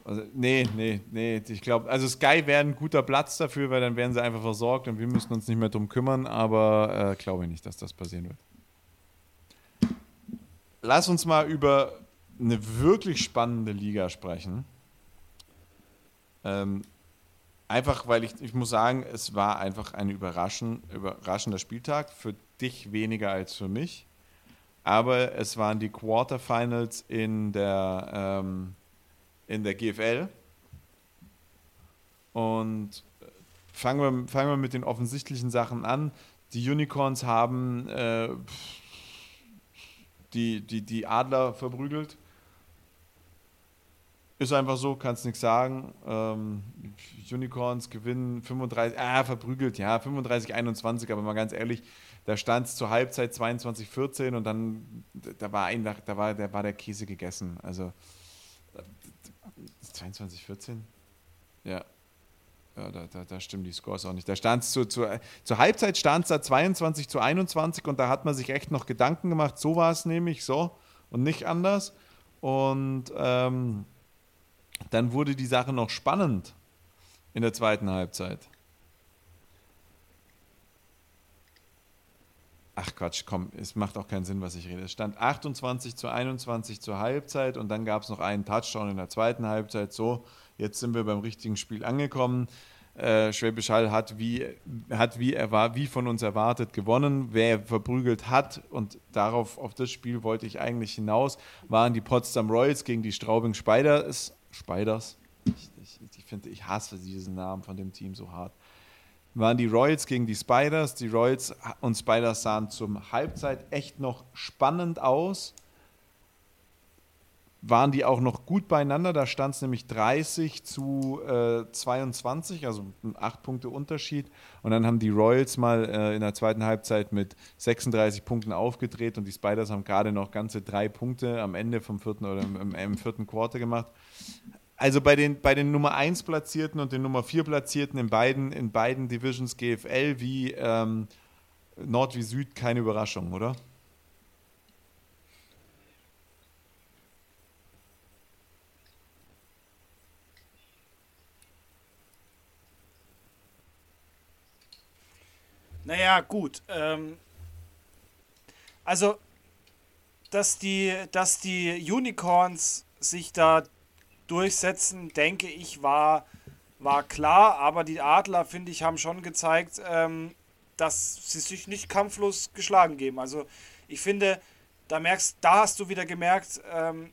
also nee, nee, nee, ich glaube, also Sky wäre ein guter Platz dafür, weil dann wären sie einfach versorgt und wir müssen uns nicht mehr drum kümmern, aber äh, glaube ich nicht, dass das passieren wird. Lass uns mal über eine wirklich spannende Liga sprechen. Ähm, einfach, weil ich, ich muss sagen, es war einfach ein überraschend, überraschender Spieltag. Für dich weniger als für mich. Aber es waren die Quarterfinals in der, ähm, in der GFL. Und fangen wir, fangen wir mit den offensichtlichen Sachen an. Die Unicorns haben äh, die, die, die Adler verprügelt. Ist einfach so, kannst nichts sagen. Ähm, Unicorns gewinnen 35, ah, verprügelt, ja, 35, 21, aber mal ganz ehrlich, da stand es zur Halbzeit 22, 14 und dann, da war ein, da war, da war der Käse gegessen. Also 22, 14? Ja. Ja, da, da, da, stimmen die Scores auch nicht. Da stand zu, zu, zur Halbzeit stand es da 22 zu 21 und da hat man sich echt noch Gedanken gemacht, so war es nämlich, so und nicht anders. Und ähm, dann wurde die Sache noch spannend in der zweiten Halbzeit. Ach Quatsch, komm, es macht auch keinen Sinn, was ich rede. Es stand 28 zu 21 zur Halbzeit und dann gab es noch einen Touchdown in der zweiten Halbzeit. So, jetzt sind wir beim richtigen Spiel angekommen. Äh, Schwäbisch Hall hat wie, hat wie, er war, wie von uns erwartet gewonnen. Wer verprügelt hat, und darauf, auf das Spiel wollte ich eigentlich hinaus, waren die Potsdam Royals gegen die Straubing Spiders. Spiders? Ich, ich, ich finde, ich hasse diesen Namen von dem Team so hart waren die Royals gegen die Spiders. Die Royals und Spiders sahen zum Halbzeit echt noch spannend aus. Waren die auch noch gut beieinander? Da stand es nämlich 30 zu äh, 22, also ein 8 Punkte Unterschied. Und dann haben die Royals mal äh, in der zweiten Halbzeit mit 36 Punkten aufgedreht und die Spiders haben gerade noch ganze drei Punkte am Ende vom vierten oder im, im vierten Quarter gemacht. Also bei den, bei den Nummer 1 Platzierten und den Nummer 4 Platzierten in beiden, in beiden Divisions GFL wie ähm, Nord wie Süd keine Überraschung, oder? Naja, gut. Ähm, also, dass die, dass die Unicorns sich da durchsetzen, denke ich, war, war klar. Aber die Adler, finde ich, haben schon gezeigt, ähm, dass sie sich nicht kampflos geschlagen geben. Also ich finde, da merkst, da hast du wieder gemerkt, ähm,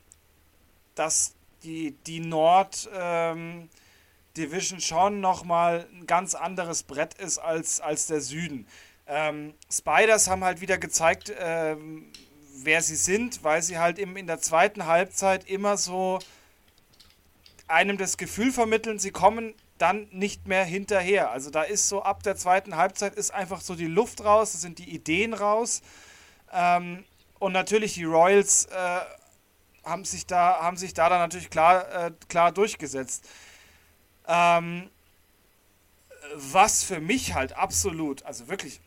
dass die, die Nord ähm, Division schon nochmal ein ganz anderes Brett ist als, als der Süden. Ähm, Spiders haben halt wieder gezeigt, ähm, wer sie sind, weil sie halt eben in der zweiten Halbzeit immer so einem das Gefühl vermitteln, sie kommen dann nicht mehr hinterher. Also da ist so ab der zweiten Halbzeit ist einfach so die Luft raus, es sind die Ideen raus. Ähm, und natürlich die Royals äh, haben, sich da, haben sich da dann natürlich klar, äh, klar durchgesetzt. Ähm, was für mich halt absolut, also wirklich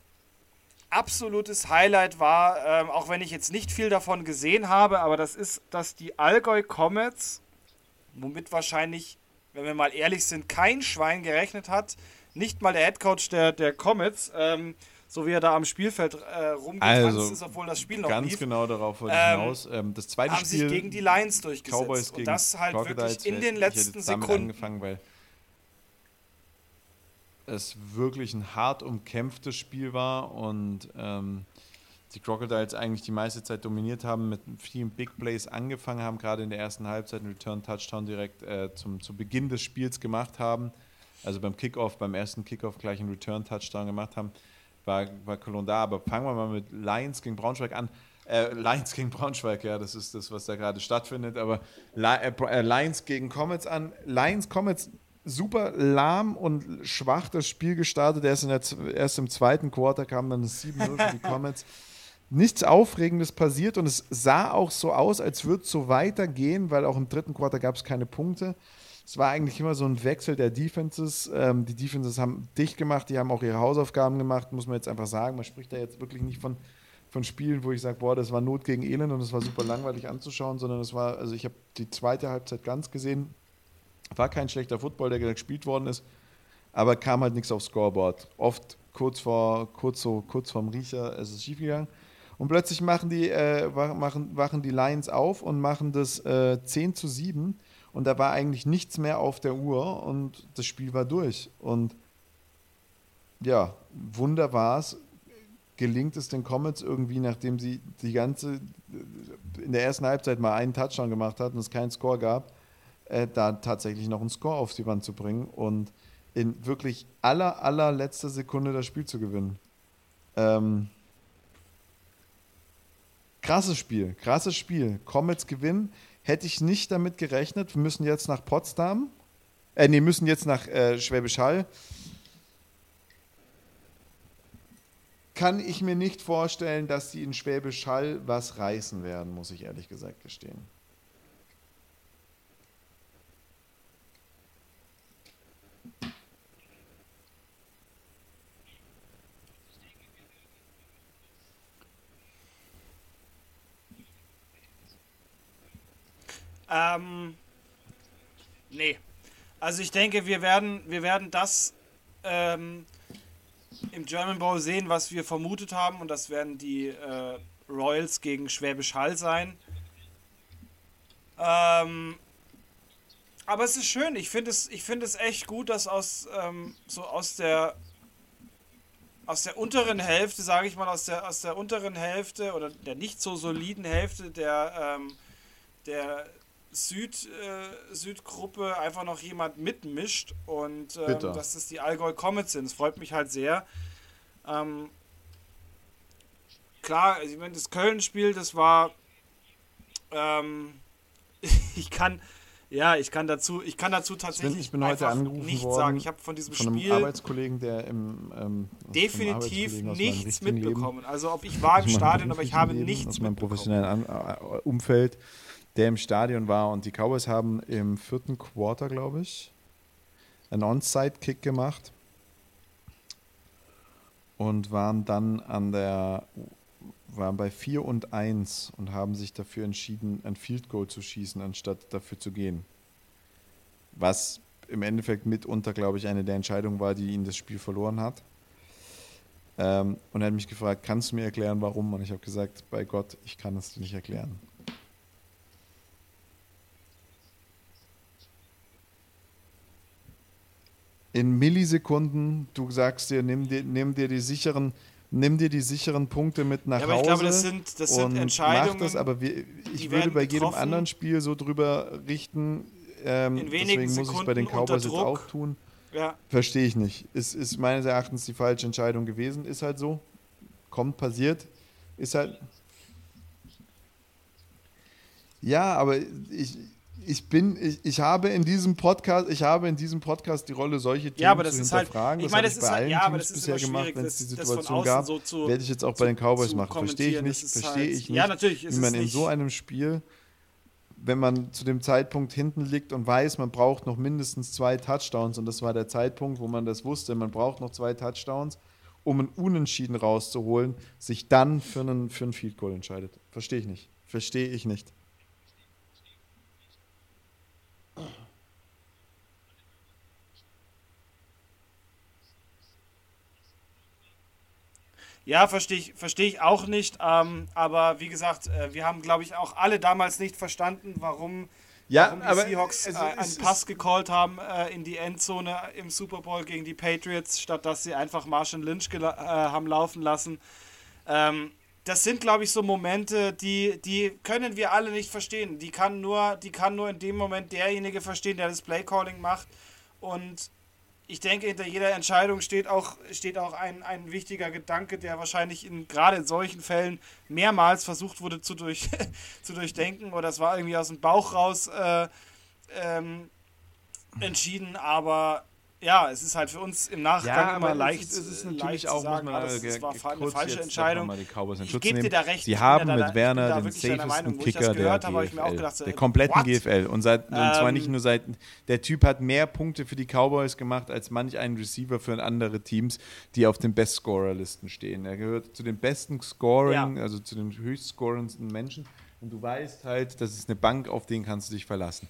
absolutes Highlight war, ähm, auch wenn ich jetzt nicht viel davon gesehen habe, aber das ist, dass die Allgäu Comets womit wahrscheinlich, wenn wir mal ehrlich sind, kein Schwein gerechnet hat. Nicht mal der Headcoach der, der Comets, ähm, so wie er da am Spielfeld äh, rumgetanzt also, ist, obwohl das Spiel noch ganz lief. genau darauf wollte ich ähm, hinaus. Ähm, das zweite haben Spiel sich gegen die Lions durchgesetzt. Cowboys und das halt wirklich in den letzten Sekunden. angefangen, weil es wirklich ein hart umkämpftes Spiel war und ähm, die Crocodiles eigentlich die meiste Zeit dominiert haben, mit vielen Big Plays angefangen haben, gerade in der ersten Halbzeit einen Return-Touchdown direkt äh, zum, zu Beginn des Spiels gemacht haben. Also beim Kickoff, beim ersten Kickoff gleich einen Return-Touchdown gemacht haben, war, war Cologne da. Aber fangen wir mal mit Lions gegen Braunschweig an. Äh, Lions gegen Braunschweig, ja, das ist das, was da gerade stattfindet. Aber äh, äh, Lions gegen Comets an. Lions, Comets, super lahm und schwach das Spiel gestartet. Erst, in der, erst im zweiten Quarter kam dann das 7-0 für die *laughs* Comets nichts Aufregendes passiert und es sah auch so aus, als würde es so weitergehen, weil auch im dritten Quarter gab es keine Punkte. Es war eigentlich immer so ein Wechsel der Defenses. Ähm, die Defenses haben dicht gemacht, die haben auch ihre Hausaufgaben gemacht, muss man jetzt einfach sagen. Man spricht da jetzt wirklich nicht von, von Spielen, wo ich sage, boah, das war Not gegen Elend und es war super langweilig anzuschauen, sondern es war, also ich habe die zweite Halbzeit ganz gesehen. War kein schlechter Football, der gespielt worden ist, aber kam halt nichts aufs Scoreboard. Oft kurz vor, kurz so, kurz vorm Riecher ist es schiefgegangen. Und plötzlich machen die, äh, machen, wachen die Lions auf und machen das äh, 10 zu 7. Und da war eigentlich nichts mehr auf der Uhr und das Spiel war durch. Und ja, Wunder. Gelingt es den Comets irgendwie, nachdem sie die ganze, in der ersten Halbzeit mal einen Touchdown gemacht hatten und es keinen Score gab, äh, da tatsächlich noch einen Score auf die Wand zu bringen und in wirklich aller, allerletzter Sekunde das Spiel zu gewinnen. Ähm, Krasses Spiel, krasses Spiel. Comets gewinnen. Hätte ich nicht damit gerechnet. Wir müssen jetzt nach Potsdam. Äh, nee, müssen jetzt nach äh, Schwäbisch Hall. Kann ich mir nicht vorstellen, dass sie in Schwäbisch Hall was reißen werden, muss ich ehrlich gesagt gestehen. Ähm, nee. Also ich denke, wir werden, wir werden das, ähm, im German Bowl sehen, was wir vermutet haben. Und das werden die äh, Royals gegen Schwäbisch Hall sein. Ähm, aber es ist schön. Ich finde es, find es echt gut, dass aus, ähm, so aus der aus der unteren Hälfte, sage ich mal, aus der, aus der unteren Hälfte oder der nicht so soliden Hälfte der, ähm, der Süd, äh, Südgruppe einfach noch jemand mitmischt und ähm, dass das die Allgäu Comets sind. Das freut mich halt sehr. Ähm, klar, ich meine, das Köln-Spiel, das war. Ähm, *laughs* ich kann. Ja, ich kann dazu, ich kann dazu tatsächlich ich bin, ich bin angerufen nichts worden sagen. Ich habe von diesem von einem Spiel Arbeitskollegen, der im ähm, definitiv nichts mitbekommen. Leben, also ob ich war im Stadion, aber ich habe nichts aus meinem professionellen äh, Umfeld, der im Stadion war und die Cowboys haben im vierten Quarter, glaube ich, einen Onside-Kick gemacht und waren dann an der waren bei 4 und 1 und haben sich dafür entschieden, ein Field Goal zu schießen, anstatt dafür zu gehen. Was im Endeffekt mitunter, glaube ich, eine der Entscheidungen war, die ihn das Spiel verloren hat. Ähm, und er hat mich gefragt, kannst du mir erklären, warum? Und ich habe gesagt, bei Gott, ich kann es dir nicht erklären. In Millisekunden, du sagst dir, nimm dir, nimm dir die sicheren nimm dir die sicheren Punkte mit nach ja, aber Hause. Ich glaube, das sind, das sind Entscheidungen. Mach das, aber wir, ich würde bei jedem anderen Spiel so drüber richten. Ähm, In wenigen deswegen muss ich es bei den Cowboys jetzt auch tun. Ja. Verstehe ich nicht. Ist, ist meines Erachtens die falsche Entscheidung gewesen. Ist halt so. Kommt, passiert. Ist halt. Ja, aber ich, ich bin, ich, ich habe in diesem Podcast, ich habe in diesem Podcast die Rolle, solche Themen ja, aber das zu ist halt- hinterfragen. Ich meine, das, das ist bei halt, ja, aber das ist gemacht, wenn es die Situation gab. So werde ich jetzt auch bei den Cowboys machen. Verstehe ich nicht, verstehe halt, ich nicht, ja, natürlich wie man in so einem Spiel, wenn man zu dem Zeitpunkt hinten liegt und weiß, man braucht noch mindestens zwei Touchdowns und das war der Zeitpunkt, wo man das wusste, man braucht noch zwei Touchdowns, um einen Unentschieden rauszuholen, sich dann für einen, für einen Field Goal entscheidet. Verstehe ich nicht. Verstehe ich nicht. Ja, verstehe ich, versteh ich auch nicht. Ähm, aber wie gesagt, äh, wir haben, glaube ich, auch alle damals nicht verstanden, warum, ja, warum die aber Seahawks äh, einen Pass gecallt haben äh, in die Endzone im Super Bowl gegen die Patriots, statt dass sie einfach Marshall Lynch äh, haben laufen lassen. Ähm, das sind, glaube ich, so Momente, die, die können wir alle nicht verstehen. Die kann, nur, die kann nur in dem Moment derjenige verstehen, der das Playcalling macht. Und ich denke, hinter jeder Entscheidung steht auch, steht auch ein, ein wichtiger Gedanke, der wahrscheinlich in, gerade in solchen Fällen mehrmals versucht wurde zu, durch, *laughs* zu durchdenken. Oder es war irgendwie aus dem Bauch raus äh, ähm, entschieden, aber ja, es ist halt für uns im Nachgang ja, immer leicht. Es ist, es natürlich auch, sagen, muss man, das, das war eine falsche Entscheidung. ich gebe dir da recht. Sie haben mit Werner den safesten Kicker der habe, GFL, gedacht, der kompletten what? GFL. Und, seit, und zwar nicht ähm, nur seit, der Typ hat mehr Punkte für die Cowboys gemacht als manch ein Receiver für andere Teams, die auf den Best-Scorer-Listen stehen. Er gehört zu den besten Scoring, ja. also zu den höchstscorendsten Menschen. Und du weißt halt, das ist eine Bank, auf den kannst du dich verlassen.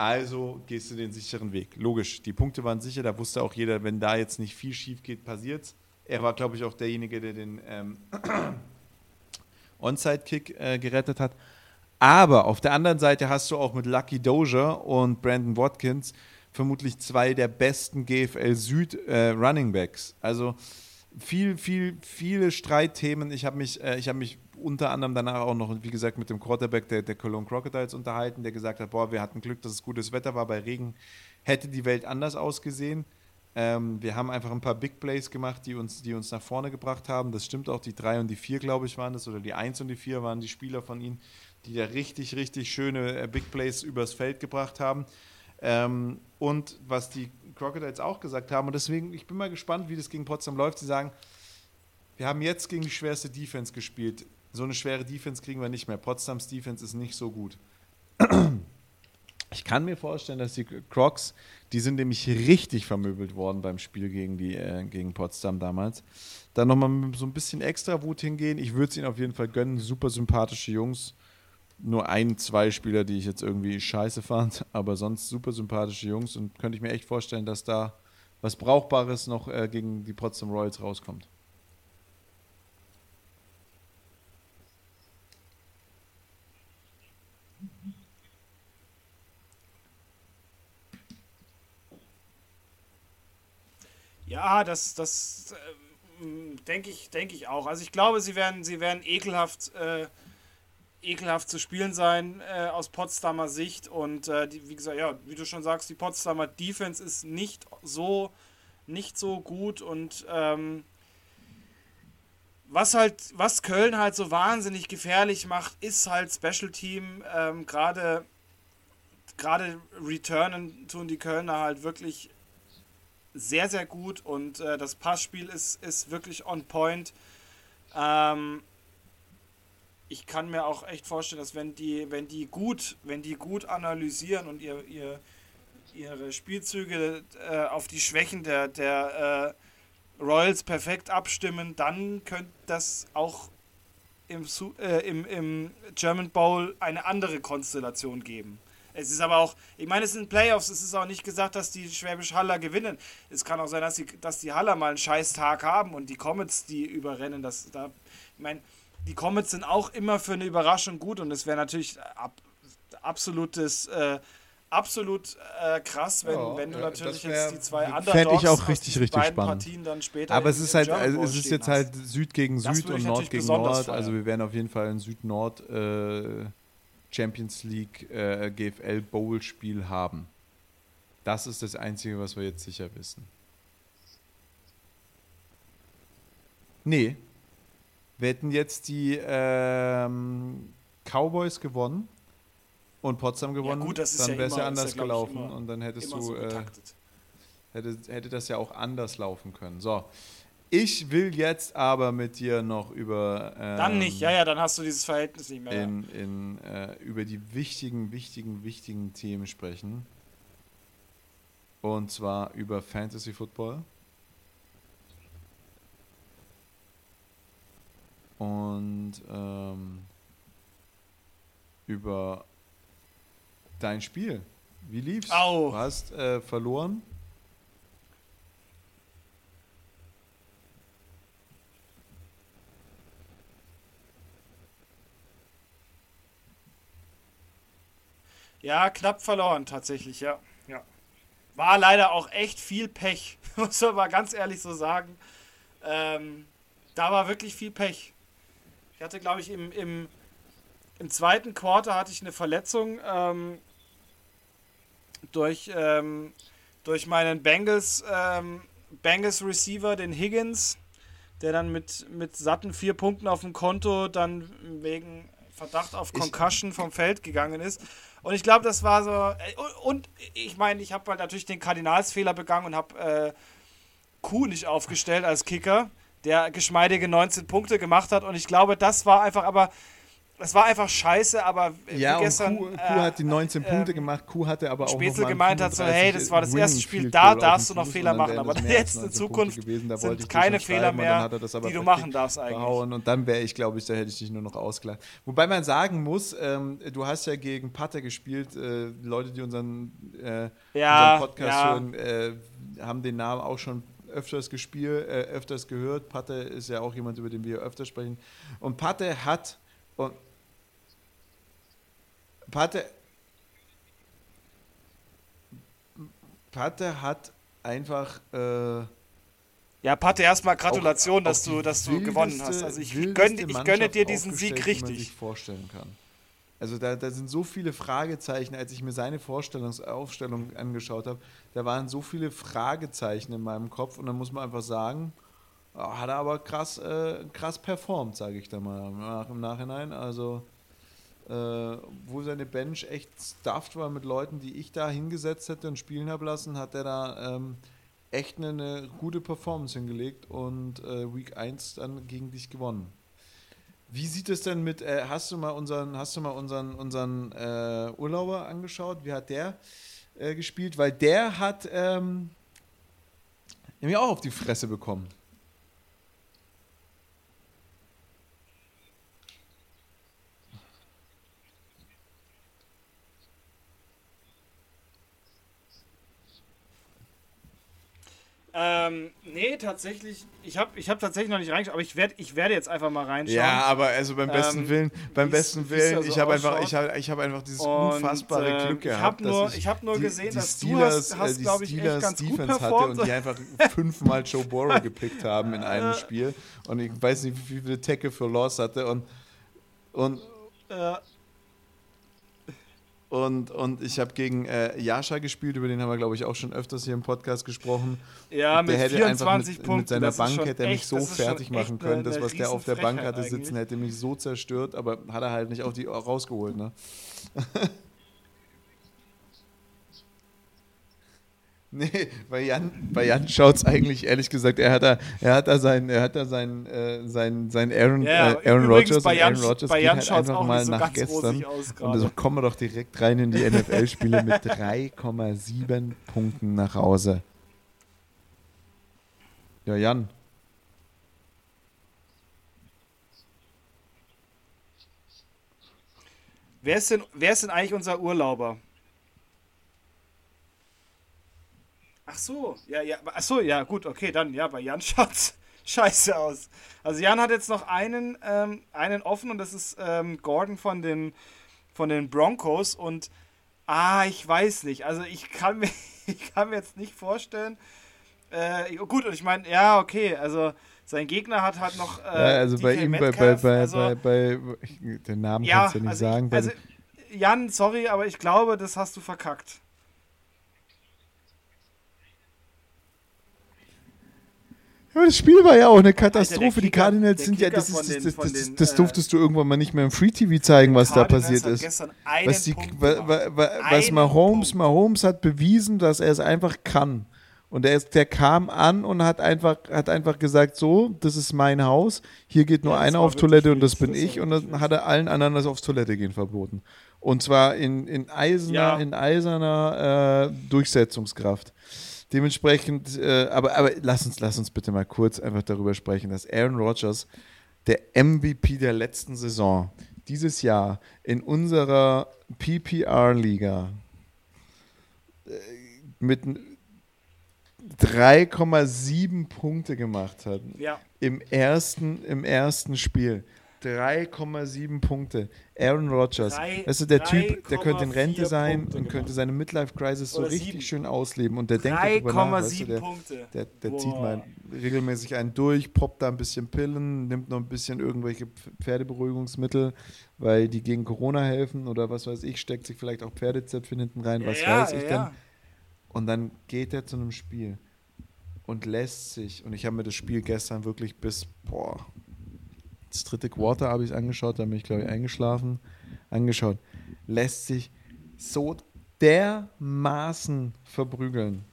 Also gehst du den sicheren Weg. Logisch, die Punkte waren sicher, da wusste auch jeder, wenn da jetzt nicht viel schief geht, passiert's. Er war, glaube ich, auch derjenige, der den ähm, *clears throat* Onside-Kick äh, gerettet hat. Aber auf der anderen Seite hast du auch mit Lucky Dozier und Brandon Watkins vermutlich zwei der besten GFL Süd äh, Running Backs. Also viel, viel, viele Streitthemen. Ich habe mich, äh, ich habe mich unter anderem danach auch noch, wie gesagt, mit dem Quarterback der, der Cologne Crocodiles unterhalten, der gesagt hat, boah, wir hatten Glück, dass es gutes Wetter war. Bei Regen hätte die Welt anders ausgesehen. Ähm, wir haben einfach ein paar Big Plays gemacht, die uns, die uns nach vorne gebracht haben. Das stimmt auch, die drei und die vier, glaube ich, waren das, oder die eins und die vier waren die Spieler von ihnen, die da richtig, richtig schöne äh, Big Plays übers Feld gebracht haben. Ähm, und was die Crocodiles auch gesagt haben, und deswegen, ich bin mal gespannt, wie das gegen Potsdam läuft. Sie sagen, wir haben jetzt gegen die schwerste Defense gespielt so eine schwere Defense kriegen wir nicht mehr. Potsdams Defense ist nicht so gut. Ich kann mir vorstellen, dass die Crocs, die sind nämlich richtig vermöbelt worden beim Spiel gegen, die, äh, gegen Potsdam damals. Da nochmal so ein bisschen extra Wut hingehen. Ich würde es ihnen auf jeden Fall gönnen. Super sympathische Jungs. Nur ein, zwei Spieler, die ich jetzt irgendwie scheiße fand, *laughs* aber sonst super sympathische Jungs und könnte ich mir echt vorstellen, dass da was Brauchbares noch äh, gegen die Potsdam Royals rauskommt. Ja, das, das äh, denke ich, denke ich auch. Also ich glaube, sie werden, sie werden ekelhaft, äh, ekelhaft zu spielen sein äh, aus Potsdamer Sicht. Und äh, die, wie gesagt, ja, wie du schon sagst, die Potsdamer Defense ist nicht so, nicht so gut und ähm, was halt, was Köln halt so wahnsinnig gefährlich macht, ist halt Special Team. Ähm, gerade, gerade returnen tun die Kölner halt wirklich sehr, sehr gut und äh, das Passspiel ist, ist wirklich on point. Ähm, ich kann mir auch echt vorstellen, dass wenn die, wenn die gut, wenn die gut analysieren und ihr, ihr, ihre Spielzüge äh, auf die Schwächen der, der äh, Royals perfekt abstimmen, dann könnte das auch im, äh, im, im German Bowl eine andere Konstellation geben. Es ist aber auch, ich meine, es sind Playoffs, es ist auch nicht gesagt, dass die Schwäbisch Haller gewinnen. Es kann auch sein, dass die, dass die Haller mal einen scheiß Tag haben und die Comets die überrennen. Das, da, ich meine, die Comets sind auch immer für eine Überraschung gut und es wäre natürlich ab, absolutes, äh, absolut äh, krass, wenn, ja, wenn du natürlich wär, jetzt die zwei anderen Fände ich auch richtig, richtig spannend. Aber es ist halt, also es ist jetzt halt hast. halt Süd gegen Süd und Nord gegen Nord. Feiern. Also wir werden auf jeden Fall ein Süd-Nord äh, Champions League äh, GFL Bowl Spiel haben. Das ist das Einzige, was wir jetzt sicher wissen. Nee. Wir hätten jetzt die ähm, Cowboys gewonnen und Potsdam gewonnen, ja, gut, dann wäre es ja anders ja, gelaufen und dann hättest du so äh, hätte, hätte das ja auch anders laufen können. So, ich will jetzt aber mit dir noch über. Ähm, dann nicht, ja, ja, dann hast du dieses Verhältnis nicht mehr. In, in, äh, über die wichtigen, wichtigen, wichtigen Themen sprechen. Und zwar über Fantasy Football. Und ähm, über dein Spiel. Wie lief's? Au. Du hast äh, verloren. Ja, knapp verloren tatsächlich, ja. ja. War leider auch echt viel Pech, *laughs* muss man mal ganz ehrlich so sagen. Ähm, da war wirklich viel Pech. Ich hatte, glaube ich, im, im, im zweiten Quarter hatte ich eine Verletzung ähm, durch, ähm, durch meinen Bengals, ähm, Bengals Receiver, den Higgins, der dann mit, mit satten vier Punkten auf dem Konto dann wegen Verdacht auf Concussion vom Feld gegangen ist. Und ich glaube, das war so. Äh, und ich meine, ich habe halt natürlich den Kardinalsfehler begangen und habe äh, Kuh nicht aufgestellt als Kicker, der geschmeidige 19 Punkte gemacht hat. Und ich glaube, das war einfach aber das war einfach scheiße, aber ja, gestern. Kuh, Kuh äh, hat die 19 äh, Punkte gemacht, Kuh hatte aber auch. Spätzle gemeint hat so, hey, das war das erste Spiel, da darfst du noch Fehler machen, aber jetzt in Zukunft gewesen, sind keine Fehler mehr, die du machen darfst eigentlich. Und dann wäre ich, glaube ich, da hätte ich dich nur noch ausgelacht. Wobei man sagen muss, ähm, du hast ja gegen Pater gespielt, äh, Leute, die unseren, äh, ja, unseren Podcast ja. hören, äh, haben den Namen auch schon öfters gespielt, äh, öfters gehört. Patte ist ja auch jemand, über den wir öfter sprechen. Und Patte hat und Pate, Pate hat einfach. Äh, ja, Pate, erstmal Gratulation, dass du, dass du gewonnen hast. Also ich gönne, ich gönne dir diesen Sieg richtig. Sich vorstellen kann. Also da, da sind so viele Fragezeichen, als ich mir seine Vorstellungsaufstellung angeschaut habe, da waren so viele Fragezeichen in meinem Kopf und dann muss man einfach sagen, hat er aber krass, äh, krass performt, sage ich da mal im Nachhinein. Also äh, wo seine Bench echt stuffed war mit Leuten, die ich da hingesetzt hätte und spielen habe lassen, hat er da ähm, echt eine, eine, gute Performance hingelegt und äh, Week 1 dann gegen dich gewonnen. Wie sieht es denn mit, äh, hast du mal unseren, hast du mal unseren, unseren äh, Urlauber angeschaut? Wie hat der äh, gespielt? Weil der hat ähm, nämlich auch auf die Fresse bekommen. Ähm, nee, tatsächlich, ich habe ich hab tatsächlich noch nicht reingeschaut, aber ich, werd, ich werde jetzt einfach mal reinschauen. Ja, aber also beim besten ähm, Willen, beim besten Willen, so ich habe einfach, ich hab, ich hab einfach dieses und, unfassbare äh, Glück gehabt. Ich habe nur, ich hab nur die, gesehen, die dass Steelers, du hast, hast äh, glaube ich, echt ganz Defense gut performt. hatte und die einfach *laughs* fünfmal Joe Burrow *laughs* gepickt haben in einem Spiel und ich weiß nicht, wie viele Tackle für Loss hatte und und äh, und, und ich habe gegen äh, Jascha gespielt, über den haben wir, glaube ich, auch schon öfters hier im Podcast gesprochen. Ja, mit der hätte 24 mit, Punkten. Mit seiner Bank hätte er mich so fertig machen können. Eine, das, was der auf der Bank hatte eigentlich. sitzen, hätte mich so zerstört, aber hat er halt nicht auf die rausgeholt. Ne? *laughs* *laughs* Nee, bei Jan, bei Jan schaut es eigentlich, ehrlich gesagt, er hat da, er hat da sein, er hat da sein, äh, sein, sein Aaron, ja, äh, Aaron Rodgers bei Jan, Aaron Rodgers bei Jan halt einfach mal so nach gestern. und so kommen wir doch direkt rein in die NFL-Spiele mit *laughs* 3,7 Punkten nach Hause. Ja, Jan. Wer ist denn, wer ist denn eigentlich unser Urlauber? Ach so, ja, ja, ach so, ja, gut, okay, dann, ja, bei Jan *laughs* schaut's scheiße aus. Also Jan hat jetzt noch einen, ähm, einen offen und das ist ähm, Gordon von den, von den Broncos und, ah, ich weiß nicht, also ich kann mir, *laughs* ich kann mir jetzt nicht vorstellen, äh, gut, und ich meine, ja, okay, also sein Gegner hat halt noch. Äh, ja, also DK bei ihm, bei, bei, bei, also, bei, bei, den Namen ja, kannst du ja nicht also sagen. Ich, also, Jan, sorry, aber ich glaube, das hast du verkackt. Aber das Spiel war ja auch eine Katastrophe. Alter, die Cardinals sind ja, das, ist, das, das, das, den, das, durftest du irgendwann mal nicht mehr im Free TV zeigen, was da passiert ist. Was, die, was Mahomes, Mahomes hat bewiesen, dass er es einfach kann. Und er ist, der kam an und hat einfach, hat einfach gesagt, so, das ist mein Haus, hier geht nur ja, einer auf Toilette und das bin ich. Und dann hat er allen anderen das aufs Toilette gehen verboten. Und zwar in, in eiserner, ja. in eiserner äh, Durchsetzungskraft. Dementsprechend, äh, aber, aber lass, uns, lass uns bitte mal kurz einfach darüber sprechen, dass Aaron Rodgers, der MVP der letzten Saison, dieses Jahr in unserer PPR-Liga äh, mit 3,7 Punkte gemacht hat. Ja. Im, ersten, Im ersten Spiel. 3,7 Punkte. Aaron Rodgers. Drei, weißt du, der Typ, der könnte in Rente sein Punkte und könnte gemacht. seine Midlife-Crisis so richtig 7. schön ausleben. Und der denkt darüber nach. Weißt du, der, der, der zieht mal regelmäßig einen durch, poppt da ein bisschen Pillen, nimmt noch ein bisschen irgendwelche Pferdeberuhigungsmittel, weil die gegen Corona helfen oder was weiß ich, steckt sich vielleicht auch Pferdezäpfchen hinten rein, was ja, weiß ich ja. denn. Und dann geht er zu einem Spiel und lässt sich, und ich habe mir das Spiel gestern wirklich bis, boah, das dritte Quarter habe ich es angeschaut, da bin ich, glaube ich, eingeschlafen, angeschaut, lässt sich so dermaßen verprügeln.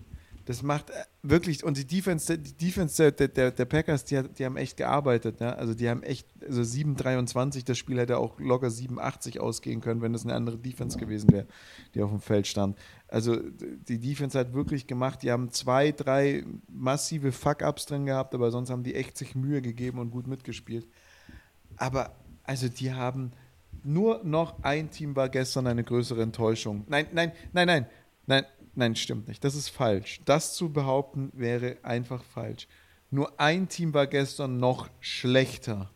Das macht äh, wirklich, und die Defense, die Defense der, der, der Packers, die, die haben echt gearbeitet. Ne? Also die haben echt, also 7,23, das Spiel hätte auch locker 7,80 ausgehen können, wenn das eine andere Defense gewesen wäre, die auf dem Feld stand. Also die Defense hat wirklich gemacht, die haben zwei, drei massive Fuck-Ups drin gehabt, aber sonst haben die echt sich Mühe gegeben und gut mitgespielt. Aber also die haben nur noch ein Team war gestern eine größere Enttäuschung. Nein, nein, nein, nein, nein, nein, stimmt nicht. Das ist falsch. Das zu behaupten wäre einfach falsch. Nur ein Team war gestern noch schlechter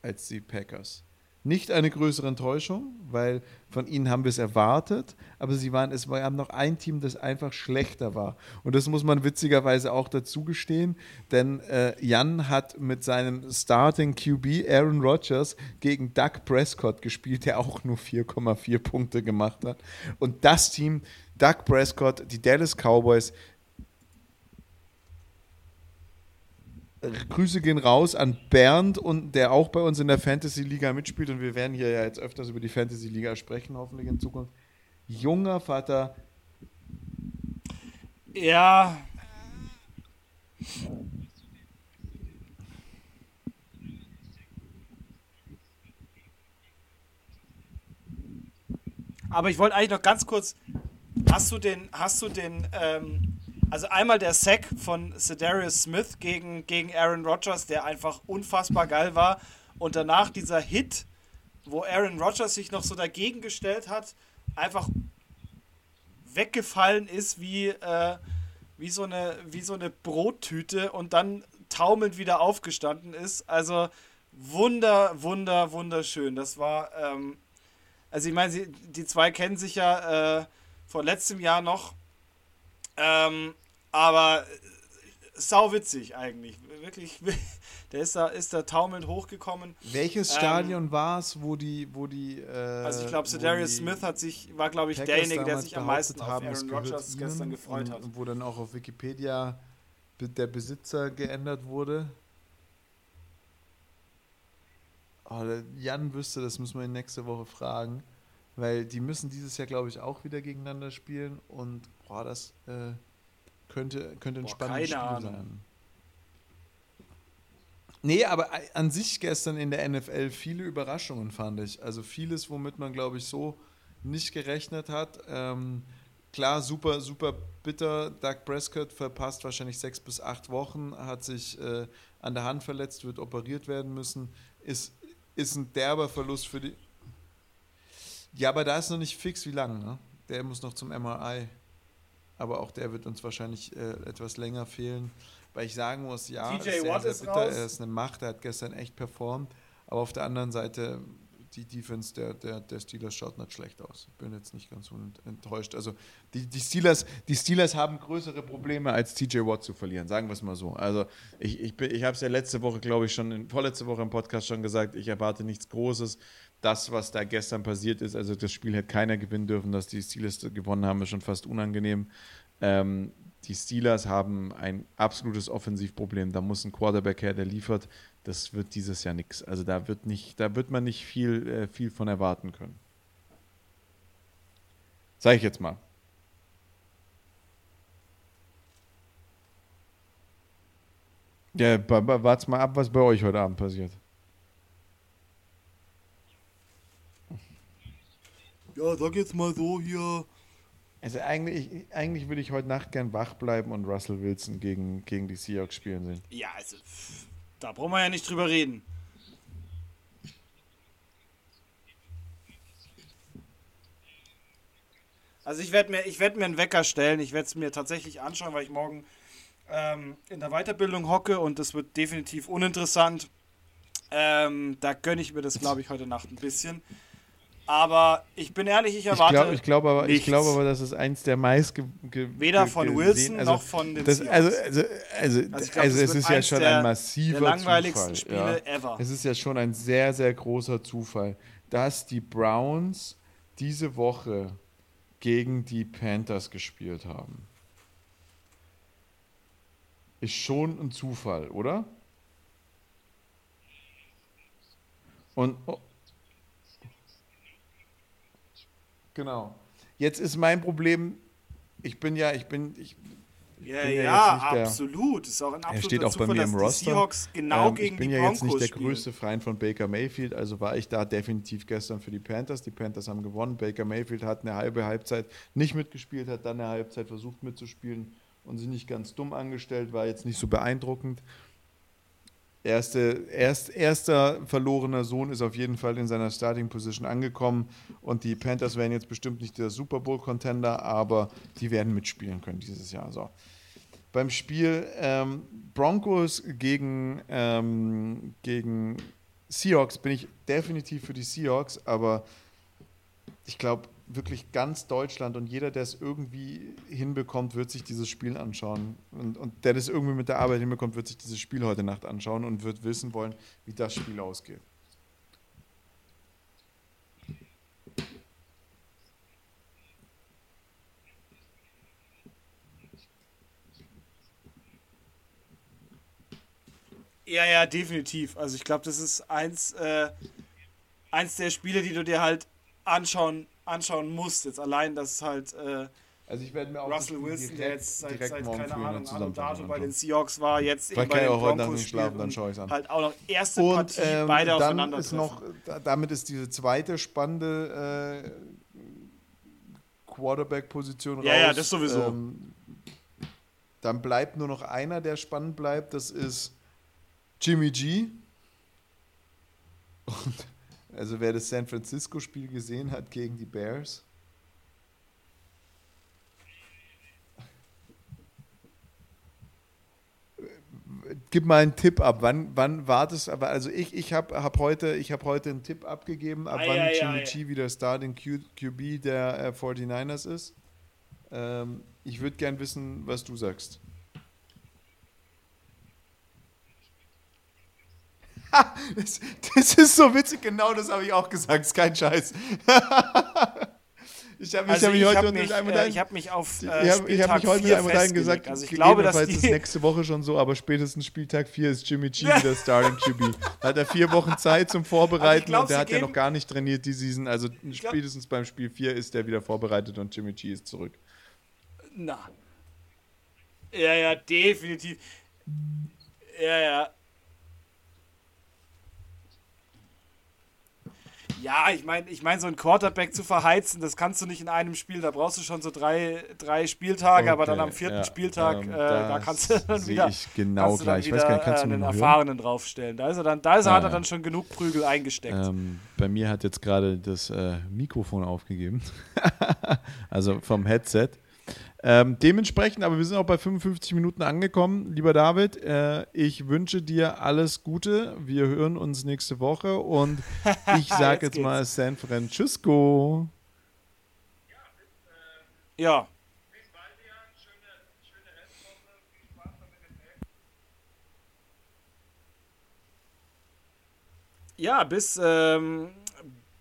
als die Packers nicht eine größere Enttäuschung, weil von ihnen haben wir es erwartet, aber sie waren, es war noch ein Team, das einfach schlechter war. Und das muss man witzigerweise auch dazu gestehen, denn äh, Jan hat mit seinem Starting QB Aaron Rodgers gegen Doug Prescott gespielt, der auch nur 4,4 Punkte gemacht hat. Und das Team, Doug Prescott, die Dallas Cowboys, Grüße gehen raus an Bernd und der auch bei uns in der Fantasy Liga mitspielt und wir werden hier ja jetzt öfters über die Fantasy Liga sprechen, hoffentlich in Zukunft. Junger Vater. Ja. Aber ich wollte eigentlich noch ganz kurz. Hast du den, hast du den ähm, also einmal der Sack von Cedarius Smith gegen, gegen Aaron Rodgers, der einfach unfassbar geil war. Und danach dieser Hit, wo Aaron Rodgers sich noch so dagegen gestellt hat, einfach weggefallen ist wie, äh, wie so eine, wie so eine Brottüte und dann taumelnd wieder aufgestanden ist. Also wunder, wunder, wunderschön. Das war, ähm, also ich meine, die zwei kennen sich ja äh, von letztem Jahr noch. Ähm, aber sau witzig eigentlich. Wirklich, *laughs* der ist da, ist da taumelnd hochgekommen. Welches ähm, Stadion war es, wo die, wo die. Äh, also ich glaube, Darius Smith hat sich, war glaube ich Packers derjenige, der sich am meisten auf Aaron Rodgers gestern gefreut hat. Wo dann auch auf Wikipedia der Besitzer geändert wurde. Oh, Jan wüsste, das müssen wir ihn nächste Woche fragen. Weil die müssen dieses Jahr, glaube ich, auch wieder gegeneinander spielen. Und boah, das äh, könnte, könnte ein Boah, spannendes Spiel Ahnung. sein. Nee, aber an sich gestern in der NFL viele Überraschungen fand ich. Also vieles, womit man, glaube ich, so nicht gerechnet hat. Ähm, klar, super, super bitter. Doug Prescott verpasst wahrscheinlich sechs bis acht Wochen, hat sich äh, an der Hand verletzt, wird operiert werden müssen. Ist, ist ein derber Verlust für die. Ja, aber da ist noch nicht fix, wie lange. Ne? Der muss noch zum MRI. Aber auch der wird uns wahrscheinlich äh, etwas länger fehlen. Weil ich sagen muss, ja, TJ ist sehr, ist bitter. Raus. Er ist eine Macht, er hat gestern echt performt. Aber auf der anderen Seite, die Defense der, der, der Steelers schaut nicht schlecht aus. Ich bin jetzt nicht ganz enttäuscht. Also die, die, Steelers, die Steelers haben größere Probleme, als TJ Watt zu verlieren, sagen wir es mal so. Also ich, ich, ich habe es ja letzte Woche, glaube ich, schon, in, vorletzte Woche im Podcast schon gesagt, ich erwarte nichts Großes das, was da gestern passiert ist, also das Spiel hätte keiner gewinnen dürfen, dass die Steelers gewonnen haben, ist schon fast unangenehm. Ähm, die Steelers haben ein absolutes Offensivproblem. Da muss ein Quarterback her, der liefert. Das wird dieses Jahr nichts. Also da wird nicht, da wird man nicht viel, äh, viel von erwarten können. Sag ich jetzt mal. Ja, wart's mal ab, was bei euch heute Abend passiert. Ja, sag jetzt mal so hier. Also eigentlich, eigentlich würde ich heute Nacht gern wach bleiben und Russell Wilson gegen, gegen die Seahawks spielen sehen. Ja, also da brauchen wir ja nicht drüber reden. Also ich werde mir, werd mir einen Wecker stellen, ich werde es mir tatsächlich anschauen, weil ich morgen ähm, in der Weiterbildung hocke und das wird definitiv uninteressant. Ähm, da gönne ich mir das, glaube ich, heute Nacht ein bisschen. Aber ich bin ehrlich, ich erwarte. Ich glaube ich glaub aber, ich glaub aber, das ist eins der meist. Weder von Wilson also, noch von den das, also, also, also, also, glaub, also es ist ja schon ein massiver der langweiligsten Zufall. Spiele ja. ever. Es ist ja schon ein sehr, sehr großer Zufall, dass die Browns diese Woche gegen die Panthers gespielt haben. Ist schon ein Zufall, oder? Und, oh, Genau. Jetzt ist mein Problem, ich bin ja, ich bin, ich, ja, ja, ja absolut. ist auch ein er steht auch Zufall, bei mir im Roster. Seahawks genau ähm, ich bin ja jetzt nicht der größte Freund von Baker Mayfield, also war ich da definitiv gestern für die Panthers. Die Panthers haben gewonnen. Baker Mayfield hat eine halbe Halbzeit nicht mitgespielt, hat dann eine Halbzeit versucht mitzuspielen und sich nicht ganz dumm angestellt, war jetzt nicht so beeindruckend. Erste, erst, erster verlorener Sohn ist auf jeden Fall in seiner Starting Position angekommen und die Panthers werden jetzt bestimmt nicht der Super Bowl Contender, aber die werden mitspielen können dieses Jahr. So. Beim Spiel ähm, Broncos gegen, ähm, gegen Seahawks bin ich definitiv für die Seahawks, aber ich glaube, wirklich ganz Deutschland und jeder, der es irgendwie hinbekommt, wird sich dieses Spiel anschauen. Und, und der das irgendwie mit der Arbeit hinbekommt, wird sich dieses Spiel heute Nacht anschauen und wird wissen wollen, wie das Spiel ausgeht. Ja, ja, definitiv. Also ich glaube, das ist eins, äh, eins der Spiele, die du dir halt anschauen anschauen musst. Jetzt allein, dass halt äh, also ich werde mir auch Russell Wilson, direkt, der jetzt seit, seit keine Ahnung, Anno Dato bei den Seahawks war, jetzt eben bei den auch heute Broncos schlafen, dann schaue ich an. Halt auch noch erste und, Partie, ähm, beide dann aufeinander ist noch, Damit ist diese zweite spannende äh, Quarterback-Position raus. Ja, ja, das sowieso. Ähm, dann bleibt nur noch einer, der spannend bleibt, das ist Jimmy G. Und also wer das San Francisco-Spiel gesehen hat gegen die Bears. Gib mal einen Tipp ab. Wann, wann war das? Aber also ich, ich habe hab heute, hab heute einen Tipp abgegeben, ab ei, wann ei, Jimmy ei. wieder Starting Q, QB der äh, 49ers ist. Ähm, ich würde gern wissen, was du sagst. *laughs* das, das, ist so witzig, genau das habe ich auch gesagt, ist kein Scheiß. *laughs* Ich habe also hab mich heute mit einem äh, Ich habe mich auf äh, Ich habe hab mich heute mit einem Dein gesagt, also ich glaube, dass die ist nächste Woche schon so, aber spätestens Spieltag 4 ist Jimmy G wieder *laughs* Starting QB. Da hat er vier Wochen Zeit zum Vorbereiten glaub, und der hat ja noch gar nicht trainiert die Season. Also spätestens beim Spiel 4 ist der wieder vorbereitet und Jimmy G ist zurück. Na. Ja, ja, definitiv. Ja, ja. Ja, ich meine, ich mein, so ein Quarterback zu verheizen, das kannst du nicht in einem Spiel. Da brauchst du schon so drei, drei Spieltage, okay, aber dann am vierten ja, Spieltag, ähm, äh, da kannst du dann wieder, ich genau gleich. Wieder, ich weiß gar nicht, kannst du äh, einen Erfahrenen draufstellen. Da, ist er dann, da ist er, ah, hat er dann schon genug Prügel eingesteckt. Ähm, bei mir hat jetzt gerade das äh, Mikrofon aufgegeben. *laughs* also vom Headset. Ähm, dementsprechend, aber wir sind auch bei 55 Minuten angekommen. Lieber David, äh, ich wünsche dir alles Gute. Wir hören uns nächste Woche und *laughs* ich sage jetzt, jetzt mal San Francisco. Ja. Ja, bis, ähm,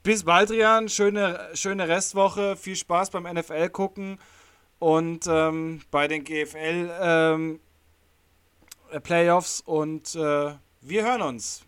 bis Baldrian. Schöne, schöne Restwoche. Viel Spaß beim NFL gucken. Und ähm, bei den GFL ähm, Playoffs und äh, wir hören uns.